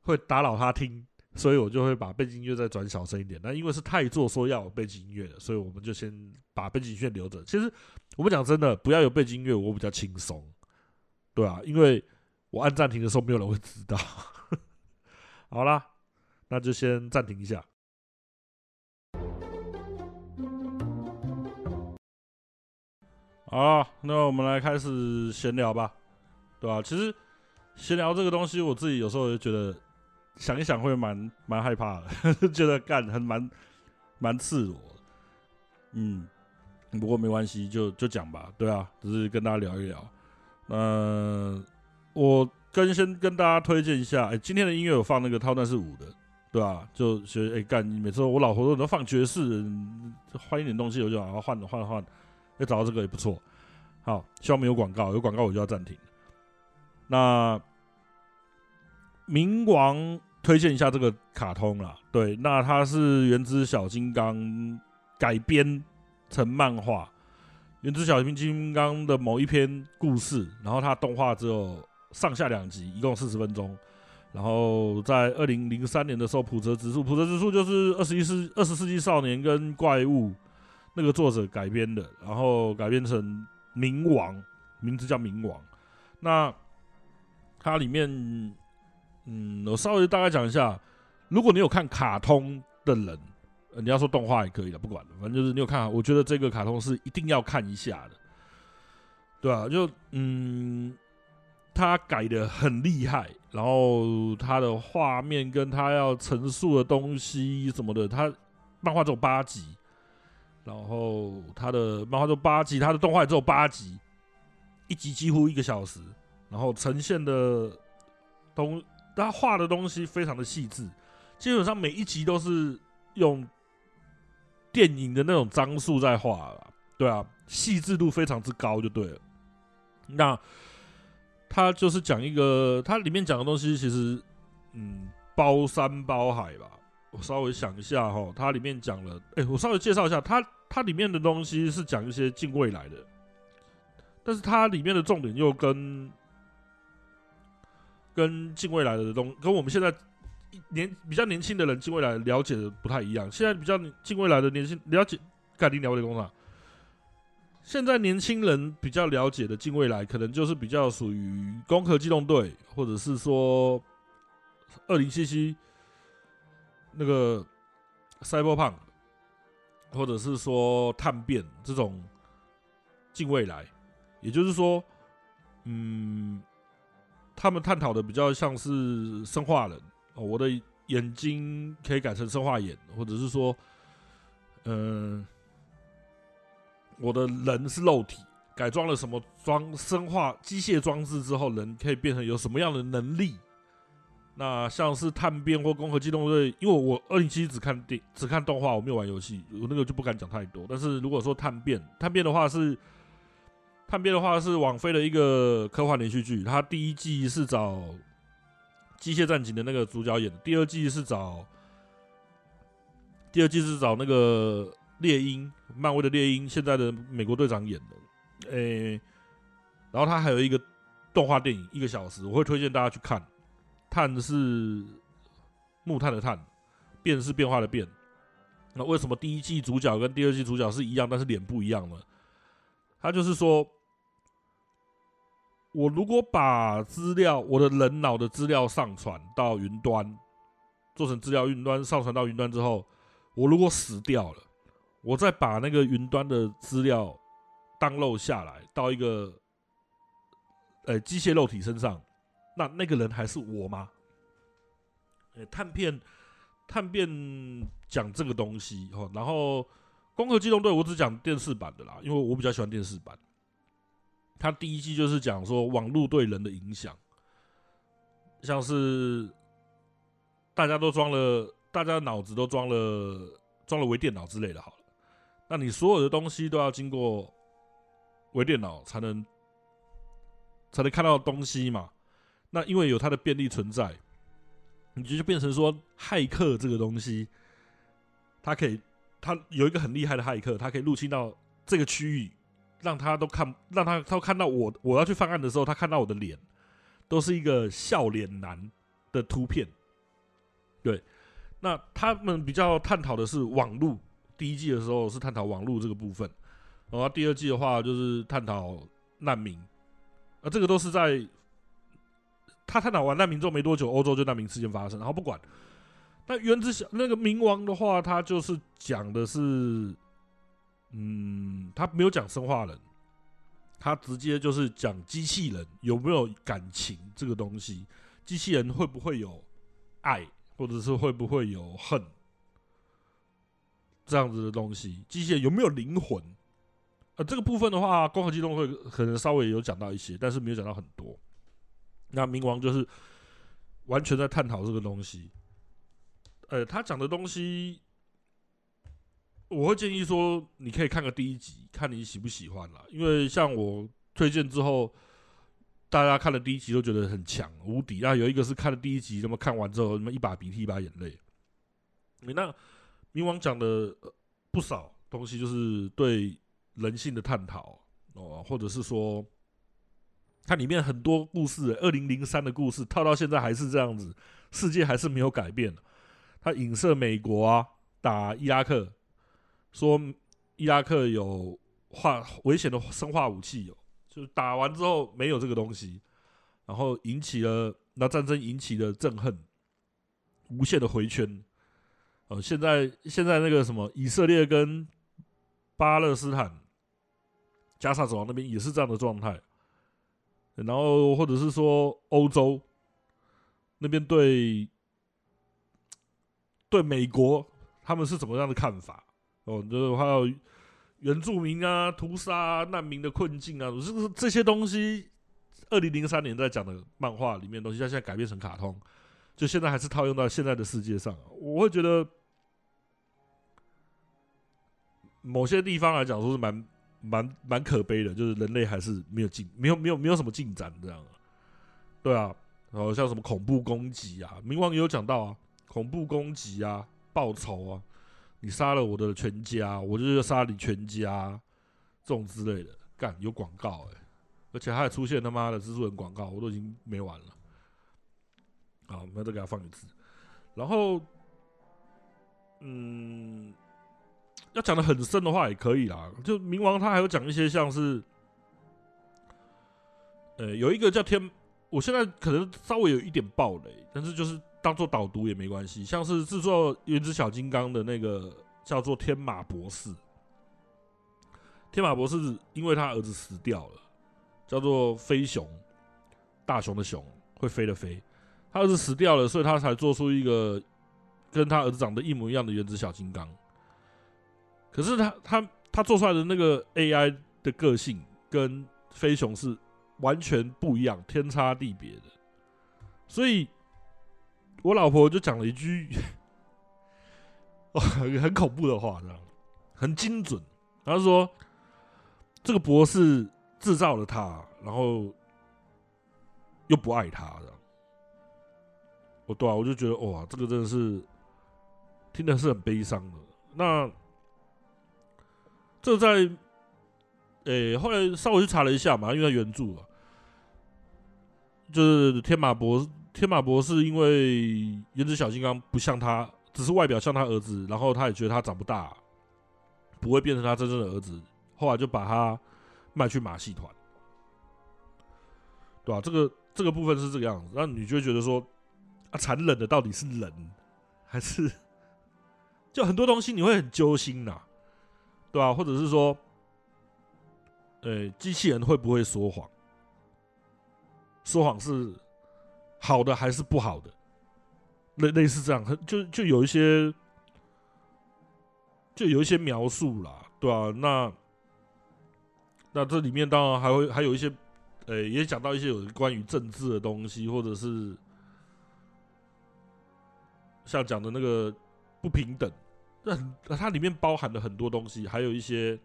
会打扰他听，所以我就会把背景音乐再转小声一点。那因为是太座说要有背景音乐的，所以我们就先把背景音乐留着。其实我们讲真的，不要有背景音乐，我比较轻松，对啊，因为。我按暂停的时候，没有人会知道。*laughs* 好啦，那就先暂停一下。好，那我们来开始闲聊吧，对吧、啊？其实闲聊这个东西，我自己有时候也觉得想一想会蛮蛮害怕的，*laughs* 觉得干很蛮蛮赤裸。嗯，不过没关系，就就讲吧，对啊，只是跟大家聊一聊。嗯、我跟先跟大家推荐一下，哎、今天的音乐有放那个《涛战士五》的，对吧、啊？就学哎干，每次我老婆都能放爵士，换一点东西，我就好好换换换，哎，找到这个也不错。好，希望没有广告，有广告我就要暂停。那冥王推荐一下这个卡通啦，对，那它是原子小金刚改编成漫画，原子小金刚的某一篇故事，然后它动画只有上下两集，一共四十分钟。然后在二零零三年的时候，普泽直树，普泽直树就是二十一世二十世纪少年跟怪物那个作者改编的，然后改编成冥王，名字叫冥王。那它里面，嗯，我稍微大概讲一下，如果你有看卡通的人，你要说动画也可以的，不管，反正就是你有看，我觉得这个卡通是一定要看一下的，对啊，就嗯。他改的很厉害，然后他的画面跟他要陈述的东西什么的，他漫画只有八集，然后他的漫画只有八集，他的动画也只有八集，一集几乎一个小时，然后呈现的东，他画的东西非常的细致，基本上每一集都是用电影的那种张数在画，对啊，细致度非常之高就对了，那。他就是讲一个，他里面讲的东西其实，嗯，包山包海吧。我稍微想一下哈，它里面讲了，哎、我稍微介绍一下，它它里面的东西是讲一些近未来的，但是它里面的重点又跟跟近未来的东，跟我们现在年比较年轻的人近未来了解的不太一样。现在比较近未来的年轻了解，概念了解工厂。现在年轻人比较了解的近未来，可能就是比较属于《攻壳机动队》，或者是说《二零七七》那个《Cyberpunk》，或者是说《探变》这种近未来。也就是说，嗯，他们探讨的比较像是生化人哦，我的眼睛可以改成生化眼，或者是说，嗯。我的人是肉体，改装了什么装生化机械装置之后，人可以变成有什么样的能力？那像是探变或攻壳机动队，因为我二零七只看电只看动画，我没有玩游戏，我那个就不敢讲太多。但是如果说探变，探变的话是探变的话是网飞的一个科幻连续剧，它第一季是找机械战警的那个主角演的，第二季是找第二季是找那个。猎鹰，漫威的猎鹰，现在的美国队长演的，诶、然后他还有一个动画电影，一个小时，我会推荐大家去看。碳是木炭的炭，变是变化的变。那为什么第一季主角跟第二季主角是一样，但是脸不一样呢？他就是说，我如果把资料，我的人脑的资料上传到云端，做成资料云端上传到云端之后，我如果死掉了。我再把那个云端的资料 download 下来到一个呃机械肉体身上，那那个人还是我吗？呃，探片探变讲这个东西哦，然后《攻壳机动队》我只讲电视版的啦，因为我比较喜欢电视版。他第一季就是讲说网络对人的影响，像是大家都装了，大家脑子都装了装了微电脑之类的，好了。那你所有的东西都要经过微电脑才能才能看到东西嘛？那因为有它的便利存在，你就变成说骇客这个东西，它可以，它有一个很厉害的骇客，它可以入侵到这个区域，让他都看，让他他看到我我要去犯案的时候，他看到我的脸都是一个笑脸男的图片。对，那他们比较探讨的是网络。第一季的时候是探讨网络这个部分，然后第二季的话就是探讨难民，啊，这个都是在他探讨完难民之后没多久，欧洲就难民事件发生。然后不管，那原子小那个冥王的话，他就是讲的是，嗯，他没有讲生化人，他直接就是讲机器人有没有感情这个东西，机器人会不会有爱，或者是会不会有恨？这样子的东西，机械有没有灵魂？呃，这个部分的话，光合机动会可能稍微有讲到一些，但是没有讲到很多。那冥王就是完全在探讨这个东西。呃，他讲的东西，我会建议说，你可以看个第一集，看你喜不喜欢啦。因为像我推荐之后，大家看了第一集都觉得很强无敌。那有一个是看了第一集，那么看完之后，那么一把鼻涕一把眼泪。你那冥王讲的不少东西，就是对人性的探讨哦，或者是说，它里面很多故事，二零零三的故事套到现在还是这样子，世界还是没有改变。它影射美国啊打伊拉克，说伊拉克有化危险的生化武器，有，就是打完之后没有这个东西，然后引起了那战争引起的憎恨，无限的回圈。呃，现在现在那个什么以色列跟巴勒斯坦加沙走廊那边也是这样的状态，然后或者是说欧洲那边对。对美国，他们是怎么样的看法？哦，就是还有原住民啊、屠杀啊、难民的困境啊，这个这些东西，二零零三年在讲的漫画里面东西，它现在改编成卡通，就现在还是套用到现在的世界上。我会觉得，某些地方来讲，说是蛮蛮蛮可悲的，就是人类还是没有进，没有没有没有什么进展这样。对啊，然后像什么恐怖攻击啊，冥王也有讲到啊。恐怖攻击啊，报仇啊！你杀了我的全家，我就要杀你全家，这种之类的。干，有广告哎、而且还出现他妈的蜘蛛人广告，我都已经没完了。好，我们再给他放一次。然后，嗯，要讲的很深的话也可以啦。就冥王他还有讲一些像是，呃，有一个叫天，我现在可能稍微有一点暴雷，但是就是。当做导读也没关系，像是制作原子小金刚的那个叫做天马博士。天马博士因为他儿子死掉了，叫做飞熊，大熊的熊，会飞的飞。他儿子死掉了，所以他才做出一个跟他儿子长得一模一样的原子小金刚。可是他他他做出来的那个 AI 的个性跟飞熊是完全不一样，天差地别的，所以。我老婆就讲了一句，*laughs* 很，很恐怖的话，这样很精准。她说：“这个博士制造了他，然后又不爱他，这样。”我对啊，我就觉得哇，这个真的是听的是很悲伤的。那这在诶、后来稍微去查了一下嘛，因为他原著啊，就是天马博士。天马博士因为原子小金刚不像他，只是外表像他儿子，然后他也觉得他长不大，不会变成他真正的儿子，后来就把他卖去马戏团，对吧、这个这个部分是这个样子，那你就会觉得说，啊，残忍的到底是人还是？*laughs* 就很多东西你会很揪心呐、对吧、或者是说，呃、机器人会不会说谎？说谎是。好的还是不好的，类类似这样，就就有一些，就有一些描述啦，对啊，那那这里面当然还会还有一些，呃、也讲到一些有关于政治的东西，或者是像讲的那个不平等，那它里面包含了很多东西，还有一些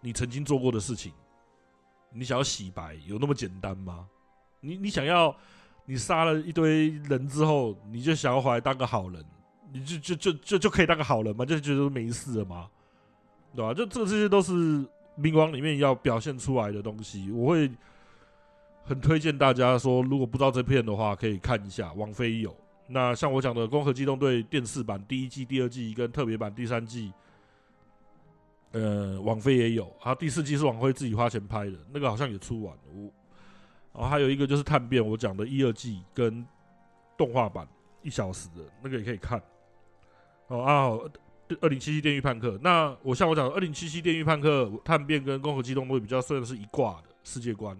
你曾经做过的事情，你想要洗白，有那么简单吗？你你想要，你杀了一堆人之后，你就想要回来当个好人，你就就就就就可以当个好人吗？就觉得没事了吗？对吧？就这这些都是冥王里面要表现出来的东西。我会很推荐大家说，如果不知道这片的话，可以看一下，网飞有。那像我讲的《攻壳机动队》电视版第一季、第二季跟特别版第三季，呃，网飞也有。啊，第四季是网飞自己花钱拍的，那个好像也出完了。我。然后还有一个就是探变，我讲的一二季跟动画版一小时的那个也可以看。哦啊，二零七七电狱叛客，那我像我讲的二零七七电狱叛客探变跟攻壳机动队比较算是一挂的世界观，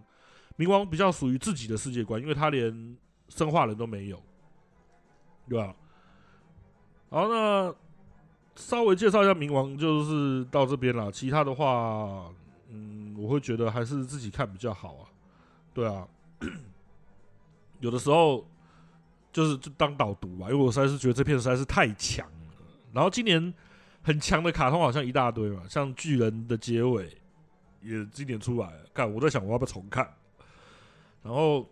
冥王比较属于自己的世界观，因为他连生化人都没有，对吧？好，那稍微介绍一下冥王，就是到这边了。其他的话，嗯，我会觉得还是自己看比较好啊。对啊，*clears throat* 有的时候就是就当导读吧，因为我实在是觉得这片实在是太强了。然后今年很强的卡通好像一大堆嘛，像巨人的结尾也今年出来了。看我在想我要不要重看，然后，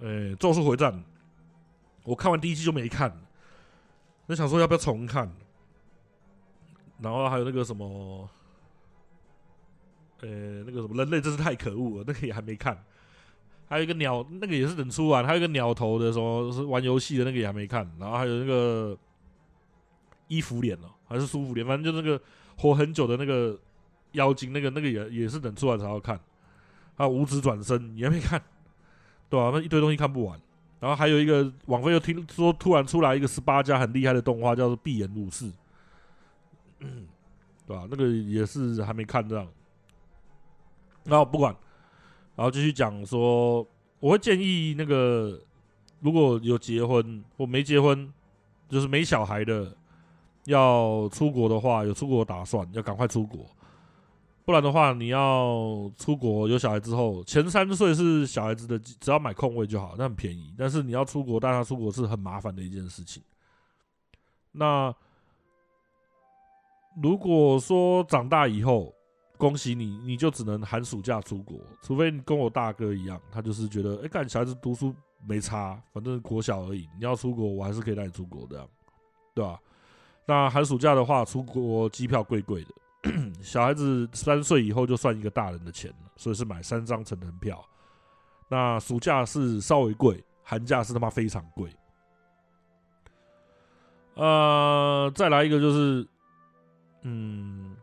诶，咒术回战，我看完第一季就没看，那想说要不要重看，然后还有那个什么。呃，那个什么人类真是太可恶了，那个也还没看。还有一个鸟，那个也是等出完。还有一个鸟头的，什么是玩游戏的那个也还没看。然后还有那个伊芙脸哦，还是苏芙脸，反正就那个活很久的那个妖精，那个那个也也是等出完才要看。还有五指转生也没看，对啊，那一堆东西看不完。然后还有一个网飞又听说突然出来一个十八家很厉害的动画，叫做《闭眼武士》，对吧？那个也是还没看这样。然后不管，然后继续讲说，我会建议那个如果有结婚或没结婚，就是没小孩的，要出国的话，有出国打算，要赶快出国。不然的话，你要出国有小孩之后，前三岁是小孩子的，只要买空位就好，那很便宜。但是你要出国带他出国是很麻烦的一件事情。那如果说长大以后，恭喜你，你就只能寒暑假出国，除非你跟我大哥一样，他就是觉得，哎、欸，干小孩子读书没差，反正国小而已。你要出国，我还是可以带你出国的，对吧？那寒暑假的话，出国机票贵贵的，*clears throat* 小孩子三岁以后就算一个大人的钱了，所以是买三张成人票。那暑假是稍微贵，寒假是他妈非常贵。呃，再来一个就是，嗯，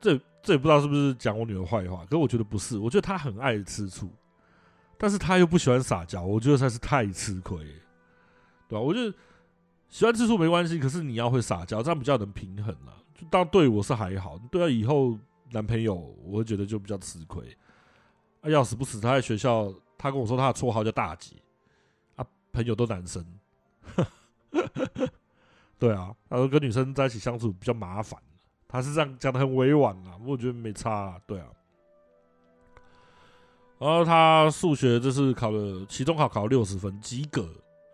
这。这也不知道是不是讲我女儿坏话，可是我觉得不是，我觉得她很爱吃醋，但是她又不喜欢撒娇，我觉得实在是太吃亏，对吧？我觉得喜欢吃醋没关系，可是你要会撒娇，这样比较能平衡了。就当对我是还好，对啊，以后男朋友我会觉得就比较吃亏。啊，要死不死，他在学校，他跟我说他的绰号叫大吉，啊，朋友都男生，*laughs* 对啊，他说跟女生在一起相处比较麻烦。他是这样讲的很委婉啊，我觉得没差啊，对啊。然后他数学这次考了期中考，考了六十分，及格。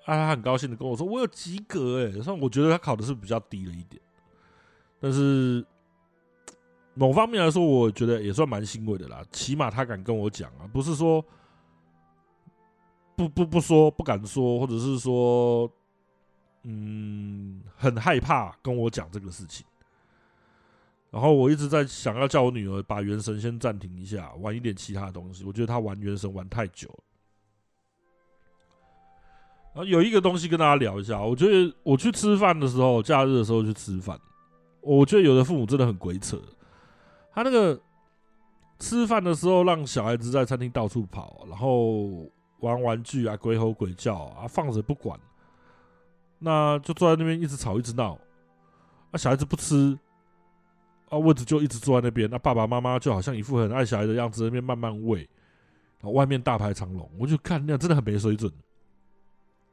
啊，他很高兴的跟我说：“我有及格。”哎，算我觉得他考的是比较低了一点，但是某方面来说，我觉得也算蛮欣慰的啦。起码他敢跟我讲啊，不是说不不不说不敢说，或者是说嗯很害怕跟我讲这个事情。然后我一直在想要叫我女儿把《原神》先暂停一下，玩一点其他的东西。我觉得她玩《原神》玩太久了。然后有一个东西跟大家聊一下，我觉得我去吃饭的时候，假日的时候去吃饭，我觉得有的父母真的很鬼扯。他那个吃饭的时候让小孩子在餐厅到处跑，然后玩玩具啊，鬼吼鬼叫啊，放着不管，那就坐在那边一直吵一直闹，那小孩子不吃。啊，位置就一直坐在那边，那爸爸妈妈就好像一副很爱小孩的样子，那边慢慢喂，然后外面大排长龙，我就看那样真的很没水准。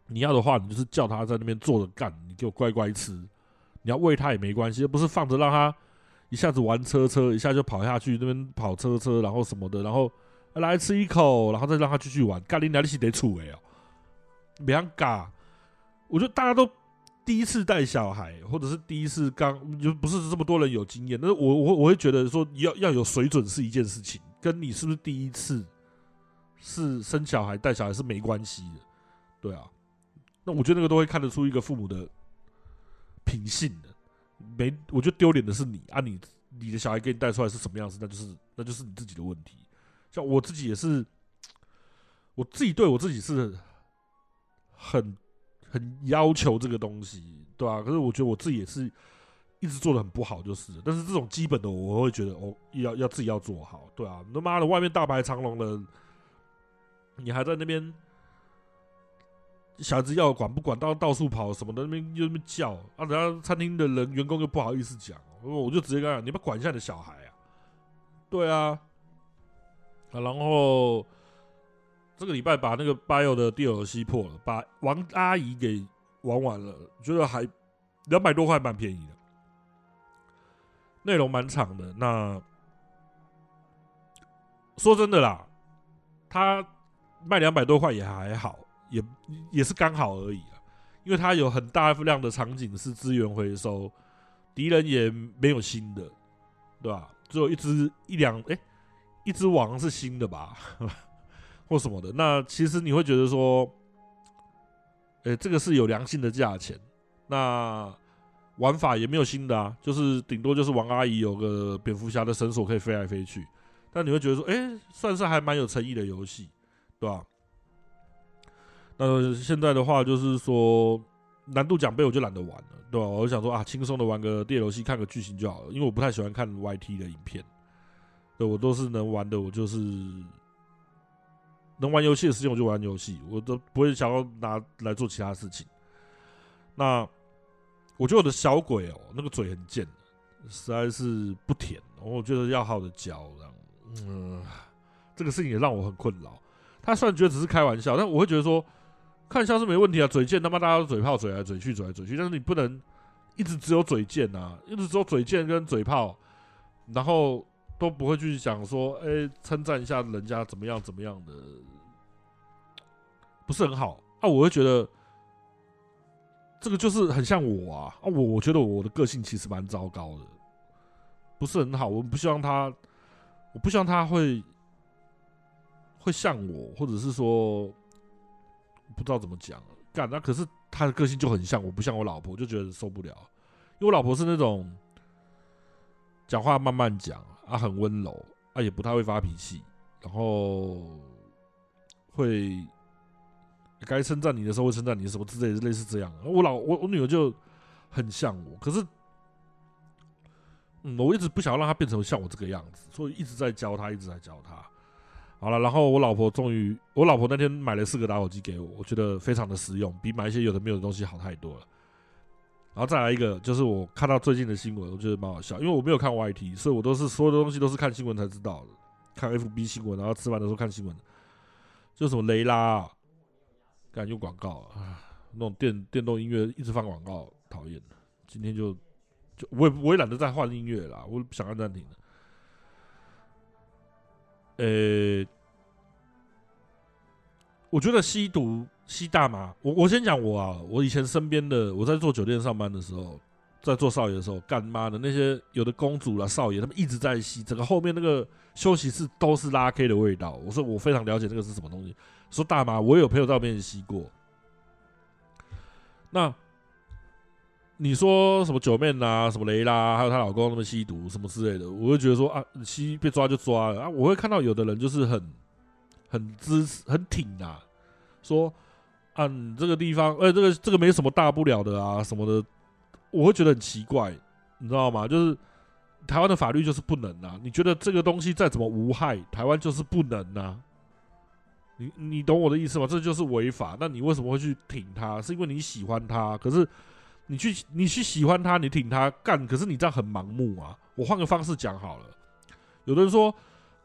你要的话，你就是叫他在那边坐着干，你给我乖乖吃。你要喂他也没关系，不是放着让他一下子玩车车，一下就跑下去那边跑车车，然后什么的，然后来吃一口，然后再让他继续玩。干你哪里是得处哎哦，别样尬，我觉得大家都。第一次带小孩，或者是第一次刚就不是这么多人有经验，但是我我我会觉得说要要有水准是一件事情，跟你是不是第一次是生小孩带小孩是没关系的，对啊，那我觉得那个都会看得出一个父母的品性的，没我觉得丢脸的是你啊你，你你的小孩给你带出来是什么样子，那就是那就是你自己的问题，像我自己也是，我自己对我自己是很。*tsk* 很要求这个东西，对吧、啊？可是我觉得我自己也是一直做的很不好，就是。但是这种基本的，我会觉得哦，要要自己要做好，对啊。他妈的，外面大排长龙的，你还在那边，小孩子要管不管，到到处跑什么的，那边又那边叫啊，等下餐厅的人员工又不好意思讲，我就直接跟他讲，你不管一下你的小孩啊，对啊，啊，然后。这个礼拜把那个 Bio 的 DLC 破了，把王阿姨给玩完了，觉得还两百多块蛮便宜的，内容蛮长的。那说真的啦，他卖两百多块也还好，也也是刚好而已啊。因为他有很大量的场景是资源回收，敌人也没有新的，对吧？只有一只一两哎，一只王是新的吧，或什么的。那其实你会觉得说，哎，这个是有良心的价钱。那玩法也没有新的啊，就是顶多就是王阿姨有个蝙蝠侠的绳索可以飞来飞去。但你会觉得说，哎，算是还蛮有诚意的游戏，对吧？那现在的话，就是说难度奖杯我就懒得玩了，对吧？我就想说啊，轻松的玩个电游戏，看个剧情就好了。因为我不太喜欢看 YT 的影片，对，我都是能玩的，我就是能玩游戏的时间我就玩游戏，我都不会想要拿来做其他事情。那我觉得我的小鬼哦，那个嘴很贱，实在是不甜，我觉得要好的教，这样，嗯，这个事情也让我很困扰。他虽然觉得只是开玩笑，但我会觉得说。看像是没问题啊，嘴贱他妈大家都嘴炮，嘴来嘴去，嘴来嘴去，但是你不能一直只有嘴贱啊，一直只有嘴贱跟嘴炮，然后都不会去想说，哎、称赞一下人家怎么样怎么样的，不是很好啊。我会觉得这个就是很像我啊啊，我我觉得我的个性其实蛮糟糕的，不是很好。我不希望他，我不希望他会会像我，或者是说。不知道怎么讲，干那可是他的个性就很像我，不像我老婆，就觉得受不了。因为我老婆是那种讲话慢慢讲啊，很温柔啊，也不太会发脾气，然后会该称赞你的时候会称赞你什么之类的，类似这样。我老我我女儿就很像我，可是嗯，我一直不想要让她变成像我这个样子，所以一直在教她，一直在教她。好了，然后我老婆终于，我老婆那天买了四个打火机给我，我觉得非常的实用，比买一些有的没有的东西好太多了。然后再来一个，就是我看到最近的新闻，我觉得蛮好笑，因为我没有看 YT，所以我都是所有的东西都是看新闻才知道的，看 FB 新闻，然后吃饭的时候看新闻。就什么雷拉、敢用广告啊，那种电电动音乐一直放广告，讨厌。今天就就我也我也懒得再换音乐了，我不想按暂停了。呃、我觉得吸毒、吸大麻，我我先讲我啊，我以前身边的，我在做酒店上班的时候，在做少爷的时候，干妈的那些有的公主啦、少爷，他们一直在吸，整个后面那个休息室都是拉 K 的味道。我说我非常了解这个是什么东西。说大麻，我有朋友在我面前吸过。那。你说什么九妹啊，什么雷拉，还有她老公那么吸毒什么之类的，我会觉得说啊，吸被抓就抓了啊。我会看到有的人就是很很支持、很挺啊，说啊，你这个地方，哎、欸，这个这个没什么大不了的啊，什么的，我会觉得很奇怪，你知道吗？就是台湾的法律就是不能啊。你觉得这个东西再怎么无害，台湾就是不能啊。你你懂我的意思吗？这就是违法。那你为什么会去挺他？是因为你喜欢他？可是。你去，你去喜欢他，你挺他干，可是你这样很盲目啊！我换个方式讲好了。有的人说，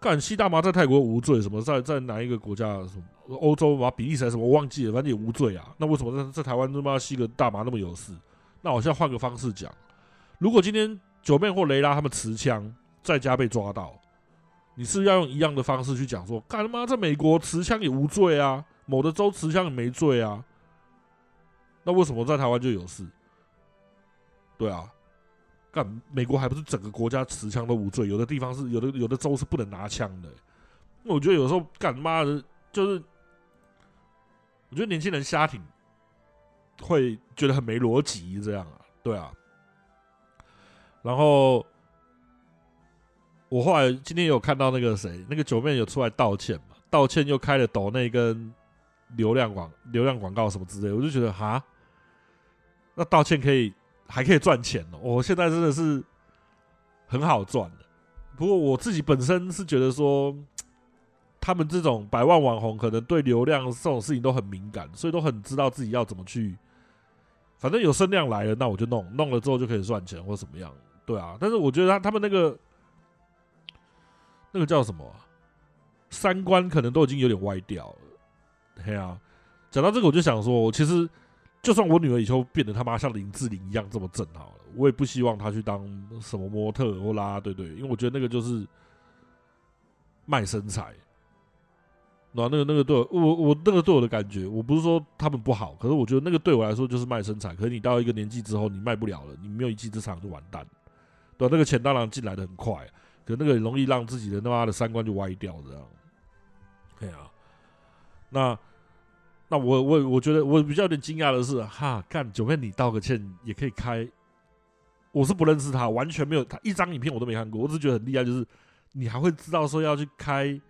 干吸大麻在泰国无罪，什么在在哪一个国家，什么欧洲嘛，比利时什么我忘记了，反正也无罪啊。那为什么在在台湾他妈吸个大麻那么有事？那我现在换个方式讲，如果今天九妹或雷拉他们持枪在家被抓到，你是要用一样的方式去讲说，干他妈在美国持枪也无罪啊，某的州持枪也没罪啊，那为什么在台湾就有事？对啊，干美国还不是整个国家持枪都无罪？有的地方是有的，有的州是不能拿枪的。那我觉得有时候干妈的，就是我觉得年轻人瞎挺会觉得很没逻辑，这样啊，对啊。然后我后来今天有看到那个谁，那个九妹有出来道歉嘛？道歉又开了抖内跟流量广流量广告什么之类，我就觉得哈，那道歉可以。还可以赚钱哦！我现在真的是很好赚的。不过我自己本身是觉得说，他们这种百万网红可能对流量这种事情都很敏感，所以都很知道自己要怎么去。反正有声量来了，那我就弄，弄了之后就可以赚钱或怎么样。对啊，但是我觉得他他们那个那个叫什么？三观可能都已经有点歪掉了。嘿啊，讲到这个我就想说，其实。就算我女儿以后变得他妈像林志玲一样这么正好了，我也不希望她去当什么模特或啦啦队队，因为我觉得那个就是卖身材。那那个那个对我我我那个对我的感觉，我不是说他们不好，可是我觉得那个对我来说就是卖身材。可是你到一个年纪之后，你卖不了了，你没有一技之长就完蛋。对，那个钱当然进来的很快，可那个很容易让自己的他妈的三观就歪掉这样。对啊，那那我我我觉得我比较有点惊讶的是，哈，干九妹你道个歉也可以开，我是不认识他，完全没有他一张影片我都没看过，我只是觉得很厉害，就是你还会知道说要去开。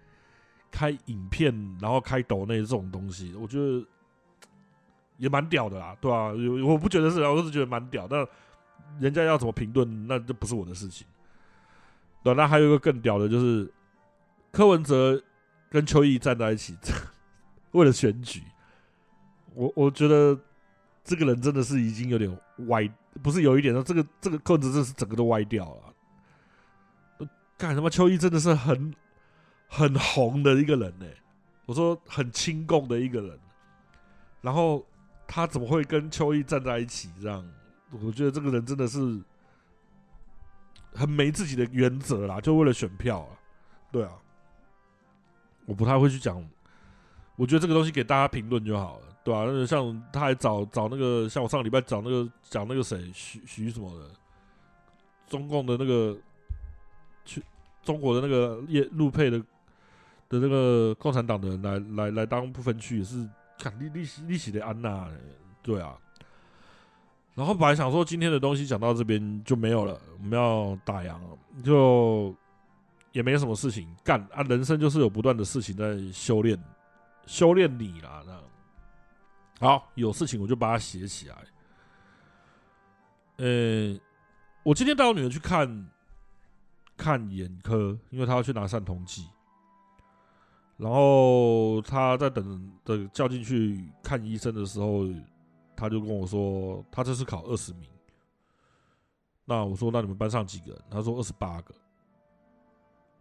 开影片，然后开抖内这种东西，我觉得也蛮屌的啦，对吧、啊？我不觉得是，我是觉得蛮屌。但人家要怎么评论，那就不是我的事情。对，那还有一个更屌的，就是柯文哲跟邱毅站在一起，*laughs* 为了选举。我我觉得这个人真的是已经有点歪，不是有一点，这个这个柯文哲真的是整个都歪掉了。干什么？邱毅真的是很。很红的一个人呢、我说很亲共的一个人，然后他怎么会跟邱毅站在一起？这样，我觉得这个人真的是很没自己的原则啦，就为了选票啊，对啊，我不太会去讲，我觉得这个东西给大家评论就好了，对、啊？那个像他还找找那个，像我上个礼拜找那个讲那个谁徐徐什么的，中共的那个去中国的那个叶陆配的。的那个共产党的人来来来当不分区也是看利利息利息的安娜，对啊。然后本来想说今天的东西讲到这边就没有了，我们要打烊了，就也没什么事情干啊。人生就是有不断的事情在修炼，修炼你啦。那好，有事情我就把它写起来。呃，我今天带我女儿去看看眼科，因为她要去拿散瞳剂。然后他在等的叫进去看医生的时候，他就跟我说，他这次考二十名。那我说，那你们班上几个人？他说二十八个。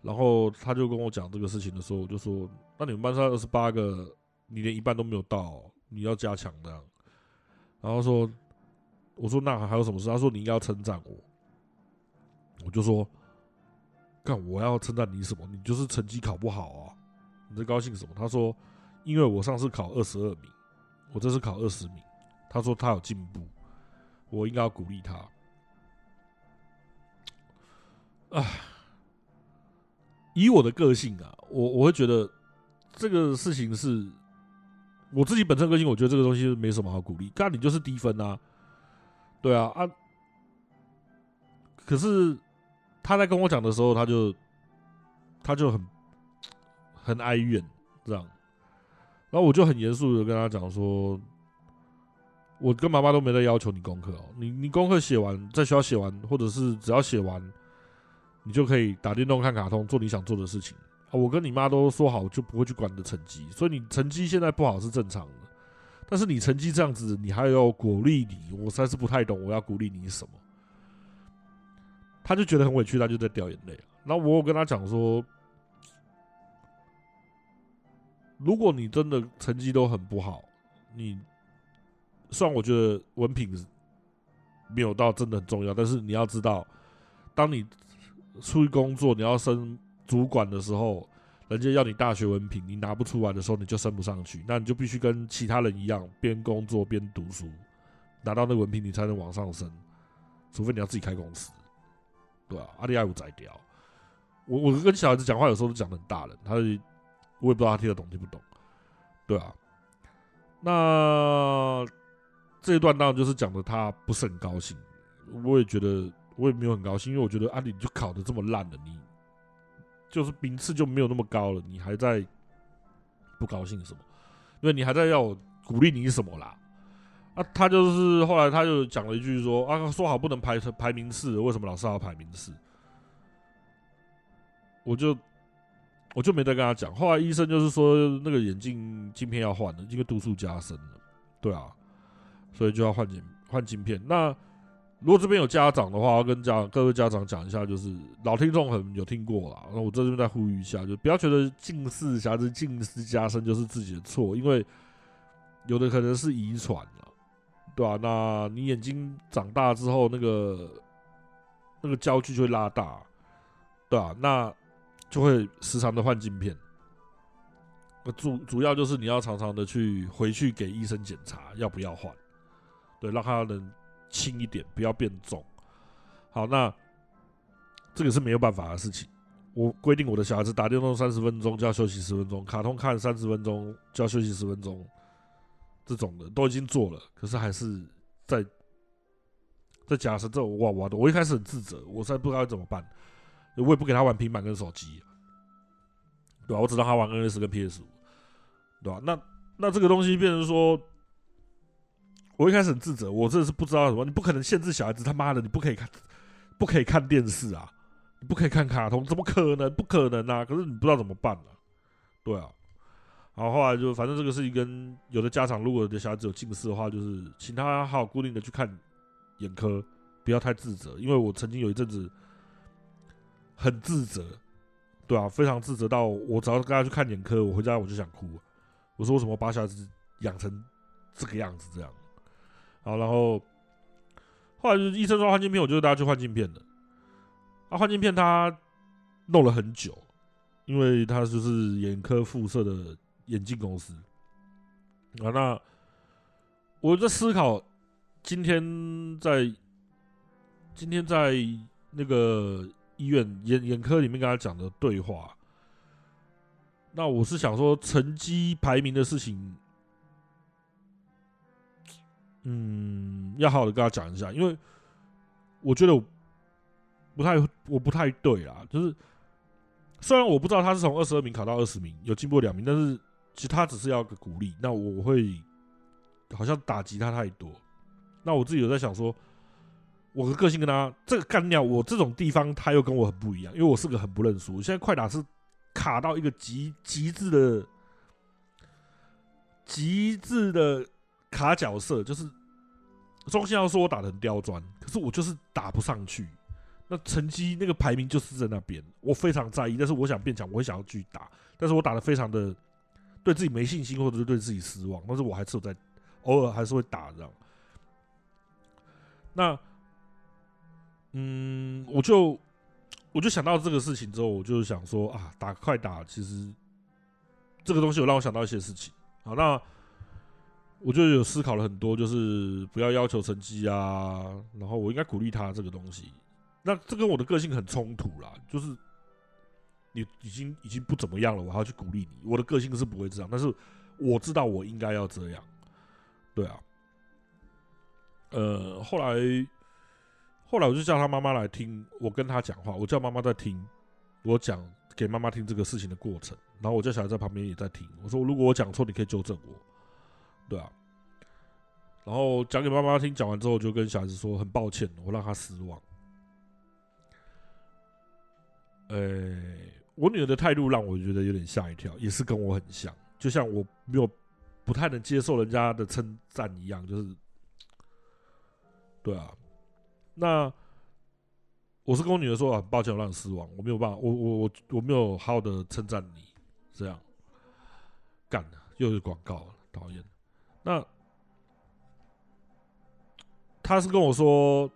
然后他就跟我讲这个事情的时候，我就说，那你们班上二十八个，你连一半都没有到，你要加强这样。然后说，我说那还有什么事？他说你应该要称赞我。我就说，干我要称赞你什么？你就是成绩考不好啊。你在高兴什么？他说：“因为我上次考二十二名，我这次考二十名。”他说他有进步，我应该要鼓励他。啊，以我的个性啊，我我会觉得这个事情是我自己本身个性，我觉得这个东西没什么好鼓励。干你就是低分啊，对啊啊！可是他在跟我讲的时候，他就他就很。很哀怨，这样，然后我就很严肃的跟他讲说，我跟妈妈都没在要求你功课哦，你你功课写完，在学校写完，或者是只要写完，你就可以打电动、看卡通、做你想做的事情。我跟你妈都说好，就不会去管你的成绩，所以你成绩现在不好是正常的。但是你成绩这样子，你还要鼓励你，我实在是不太懂，我要鼓励你什么？他就觉得很委屈，他就在掉眼泪。然后我有跟他讲说。如果你真的成绩都很不好，你虽然我觉得文凭没有到真的很重要，但是你要知道，当你出去工作，你要升主管的时候，人家要你大学文凭，你拿不出来的时候，你就升不上去，那你就必须跟其他人一样，边工作边读书，拿到那文凭，你才能往上升。除非你要自己开公司，对啊，阿里爱五宰掉。我我跟小孩子讲话，有时候都讲得很大人，他。我也不知道他听得懂听不懂，对啊，那这一段当然就是讲的他不是很高兴，我也觉得我也没有很高兴，因为我觉得啊，你就考得这么烂了，你就是名次就没有那么高了，你还在不高兴什么？因为你还在要我鼓励你什么啦？啊，他就是后来他就讲了一句说啊，说好不能排排名次，为什么老是要排名次？我就。我就没再跟他讲。后来医生就是说，那个眼镜镜片要换了，因为度数加深了，对啊，所以就要换镜换镜片。那如果这边有家长的话，要跟家各位家长讲一下，就是老听众可能有听过啦。那我这边再呼吁一下，就不要觉得近视瑕疵、近视加深就是自己的错，因为有的可能是遗传了，对吧、啊？那你眼睛长大之后，那个那个焦距就会拉大，对啊，那。就会时常的换镜片，主主要就是你要常常的去回去给医生检查要不要换，对，让他能轻一点，不要变重。好，那这个是没有办法的事情。我规定我的小孩子打电动三十分钟就要休息十分钟，卡通看三十分钟就要休息十分钟，这种的都已经做了，可是还是在在假设这种哇哇的，我一开始很自责，我实在不知道怎么办，我也不给他玩平板跟手机，对吧？我只让他玩 NS 跟 PS 五。对吧？那那这个东西变成说，我一开始很自责，我真的是不知道什么。你不可能限制小孩子，他妈的，你不可以看，不可以看电视啊，你不可以看卡通，怎么可能？不可能啊！可是你不知道怎么办呢、啊？对啊。然后后来就，反正这个事情跟有的家长，如果有的小孩子有近视的话，就是请他好好固定的去看眼科，不要太自责。因为我曾经有一阵子很自责，对啊，非常自责到我只要跟他去看眼科，我回家我就想哭。我说：“为什么把小孩子养成这个样子？这样，好，然后后来就是医生说换镜片，我就带他去换镜片的。啊，换镜片他弄了很久，因为他就是眼科附设的眼镜公司。啊，那我在思考，今天在今天在那个医院眼眼科里面跟他讲的对话。”那我是想说，成绩排名的事情，嗯，要好好的跟他讲一下，因为我觉得我不太，我不太对啦。就是虽然我不知道他是从二十二名考到二十名，有进步两名，但是其实他只是要个鼓励。那我会好像打击他太多。那我自己有在想说，我的个性跟他这个干掉我这种地方，他又跟我很不一样，因为我是个很不认输。现在快打是。卡到一个极极致的极致的卡角色，就是中信要说我打得很刁钻，可是我就是打不上去。那成绩那个排名就是在那边，我非常在意。但是我想变强，我也想要去打，但是我打的非常的对自己没信心，或者是对自己失望。但是我还是有在偶尔还是会打这样。那嗯，我就。我就想到这个事情之后，我就想说啊，打快打，其实这个东西有让我想到一些事情。好，那我就有思考了很多，就是不要要求成绩啊，然后我应该鼓励他这个东西。那这跟我的个性很冲突啦，就是你已经已经不怎么样了，我还要去鼓励你，我的个性是不会这样，但是我知道我应该要这样。对啊，呃，后来。后来我就叫他妈妈来听我跟他讲话，我叫妈妈在听我讲给妈妈听这个事情的过程，然后我叫小孩在旁边也在听。我说如果我讲错，你可以纠正我，对啊。然后讲给妈妈听，讲完之后就跟小孩子说很抱歉，我让他失望。呃，我女儿的态度让我觉得有点吓一跳，也是跟我很像，就像我没有不太能接受人家的称赞一样，就是对啊。那我是跟我女儿说，很抱歉，我让你失望，我没有办法，我我我我没有好好的称赞你，这样干的又是广告，讨厌。那他是跟我说，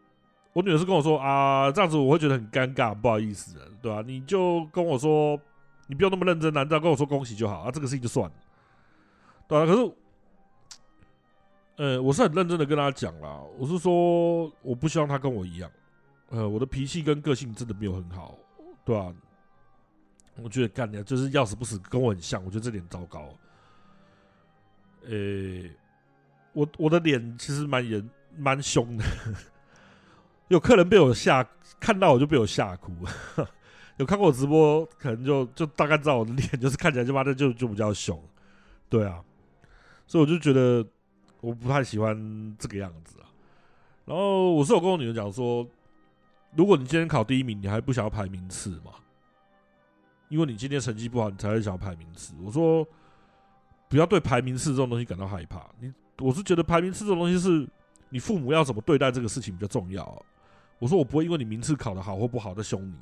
我女儿是跟我说啊，这样子我会觉得很尴尬，不好意思，对吧、啊？你就跟我说，你不用那么认真，难道跟我说恭喜就好啊？这个事情就算了，对啊，可是。呃，我是很认真的跟他讲啦，我是说，我不希望他跟我一样，呃，我的脾气跟个性真的没有很好，对吧、啊？我觉得干的就是要死不死，跟我很像，我觉得这点糟糕。呃、我我的脸其实蛮严蛮凶的，*laughs* 有客人被我吓，看到我就被我吓哭。*laughs* 有看过我直播，可能就就大概知道我的脸就是看起来就妈的就就比较凶，对啊，所以我就觉得。我不太喜欢这个样子啊，然后我是有跟我女儿讲说，如果你今天考第一名，你还不想要排名次吗？因为你今天成绩不好，你才会想要排名次。我说，不要对排名次这种东西感到害怕。你，我是觉得排名次这种东西是你父母要怎么对待这个事情比较重要。我说我不会因为你名次考得好或不好再凶你，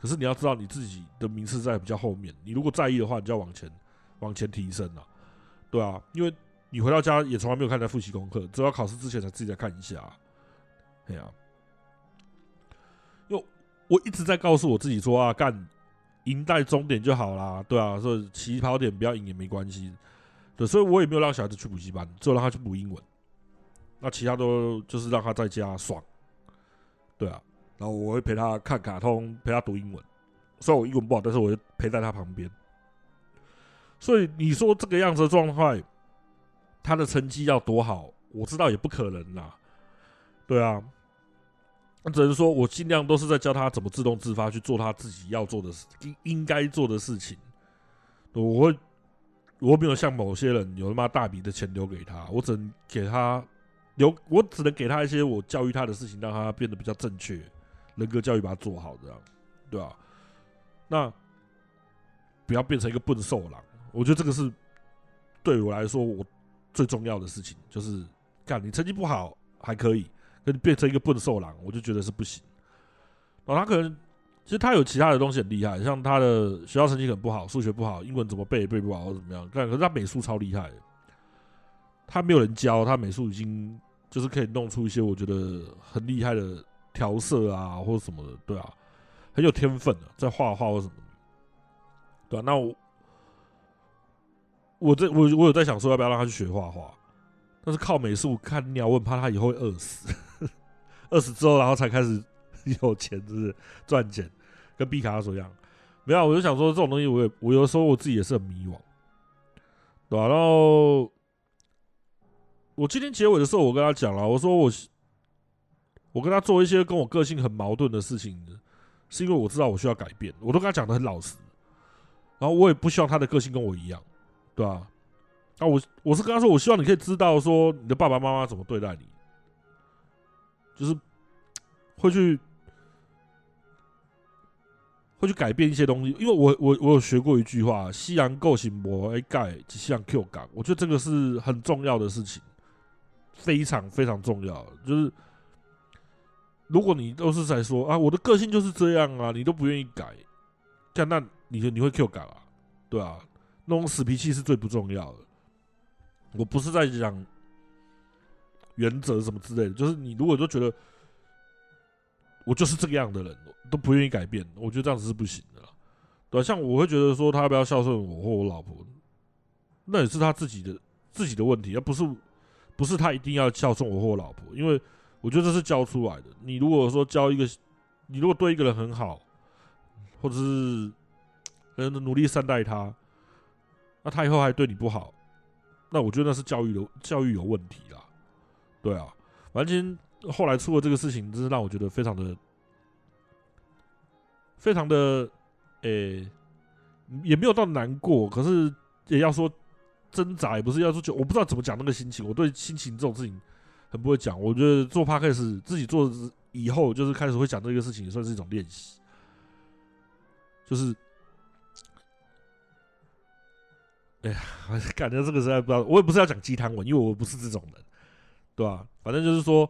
可是你要知道你自己的名次在比较后面，你如果在意的话，你就要往前往前提升啊，对啊，因为。你回到家也从来没有看在复习功课，只要考试之前才自己再看一下。哎呀，因为我一直在告诉我自己说啊，干赢在终点就好啦，对啊，所以起跑点不要赢也没关系。所以我也没有让小孩子去补习班，只有让他去补英文。那其他都就是让他在家爽，对啊。然后我会陪他看卡通，陪他读英文。虽然我英文不好，但是我会陪在他旁边。所以你说这个样子的状态，他的成绩要多好，我知道也不可能啦。对啊，那只能说我尽量都是在教他怎么自动自发去做他自己要做的事，应应该做的事情。我会。我没有像某些人有他妈大笔的钱留给他，我只能给他留，我只能给他一些我教育他的事情，让他变得比较正确，人格教育把他做好，这样，对吧？那不要变成一个笨兽狼，我觉得这个是对我来说我最重要的事情，就是干你成绩不好还可以，可你变成一个笨兽狼，我就觉得是不行。然后，他可能。其实他有其他的东西很厉害，像他的学校成绩很不好，数学不好，英文怎么背也背不好或怎么样。但可是他美术超厉害，他没有人教，他美术已经就是可以弄出一些我觉得很厉害的调色啊，或者什么的，对啊，很有天分的，在画画或什么，对啊，那我我在我我有在想说要不要让他去学画画，但是靠美术看鸟，我很怕他以后会饿死，*laughs* 饿死之后然后才开始。*laughs* 有钱就是赚钱，跟毕卡索一样。没有，我就想说这种东西，我也我有时候我自己也是很迷惘，对吧？然后我今天结尾的时候，我跟他讲了，我说我我跟他做一些跟我个性很矛盾的事情，是因为我知道我需要改变。我都跟他讲的很老实，然后我也不希望他的个性跟我一样，对吧？那我我是跟他说，我希望你可以知道说你的爸爸妈妈怎么对待你，就是会去。会去改变一些东西，因为我我我有学过一句话：“西洋构型膜哎盖，西洋 Q 港。”我觉得这个是很重要的事情，非常非常重要。就是如果你都是在说啊，我的个性就是这样啊，你都不愿意改，这样那你就你会 Q 港啊？对啊，那种死脾气是最不重要的。我不是在讲原则什么之类的，就是你如果都觉得。我就是这个样的人，都不愿意改变。我觉得这样子是不行的，对吧？像我会觉得说他不要孝顺我或我老婆，那也是他自己的自己的问题，而不是不是他一定要孝顺我或我老婆。因为我觉得这是教出来的。你如果说教一个，你如果对一个人很好，或者是很努力善待他，那他以后还对你不好，那我觉得那是教育的教育有问题啦。对啊，完全。后来出了这个事情，真是让我觉得非常的、非常的，诶、也没有到难过，可是也要说挣扎，也不是要说就我不知道怎么讲那个心情。我对心情这种事情很不会讲。我觉得做 Podcast 自己做以后，就是开始会讲这个事情，也算是一种练习。就是，哎呀，*laughs* 感觉这个实在不知道，我也不是要讲鸡汤文，因为我不是这种人，对吧？反正就是说。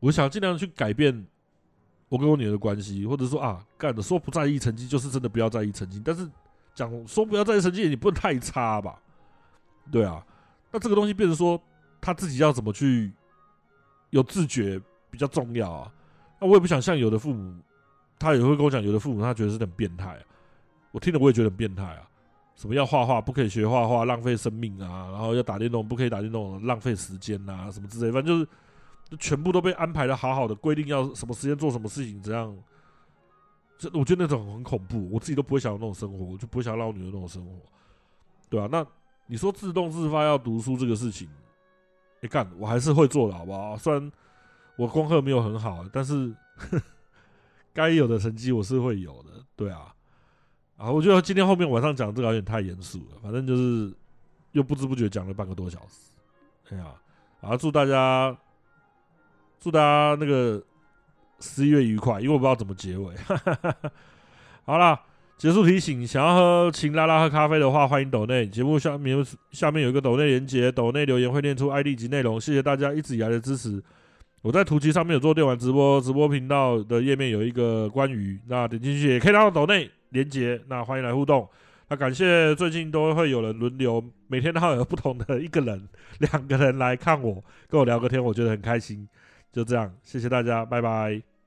我想尽量去改变我跟我女儿的关系，或者说啊，干的说不在意成绩，就是真的不要在意成绩。但是讲说不要在意成绩，你不能太差吧？对啊，那这个东西变成说他自己要怎么去有自觉比较重要啊。那我也不想像有的父母，他也会跟我讲，有的父母他觉得是很变态啊。我听了我也觉得很变态啊。什么要画画不可以学画画，浪费生命啊？然后要打电动不可以打电动，浪费时间啊？什么之类，反正就是。就全部都被安排的好好的，规定要什么时间做什么事情，这样，这我觉得那种很恐怖，我自己都不会想要那种生活，我就不会想要让我女儿那种生活，对啊，那你说自动自发要读书这个事情，你干，我还是会做的，好不好？虽然我功课没有很好，但是 *laughs* 该有的成绩我是会有的，对啊。啊，我觉得今天后面晚上讲这个有点太严肃了，反正就是又不知不觉讲了半个多小时，哎呀，啊，祝大家。祝大家那个十一月愉快，因为我不知道怎么结尾。*laughs* 好了，结束提醒，想要喝请拉拉喝咖啡的话，欢迎抖内。节目下面下面有一个抖内连接，抖内留言会念出 ID 及内容。谢谢大家一直以来的支持。我在图奇上面有做电玩直播，直播频道的页面有一个关于，那点进去也可以拿到抖内连接。那欢迎来互动。那感谢最近都会有人轮流，每天都会有不同的一个人、两个人来看我，跟我聊个天，我觉得很开心。就这样，谢谢大家，拜拜。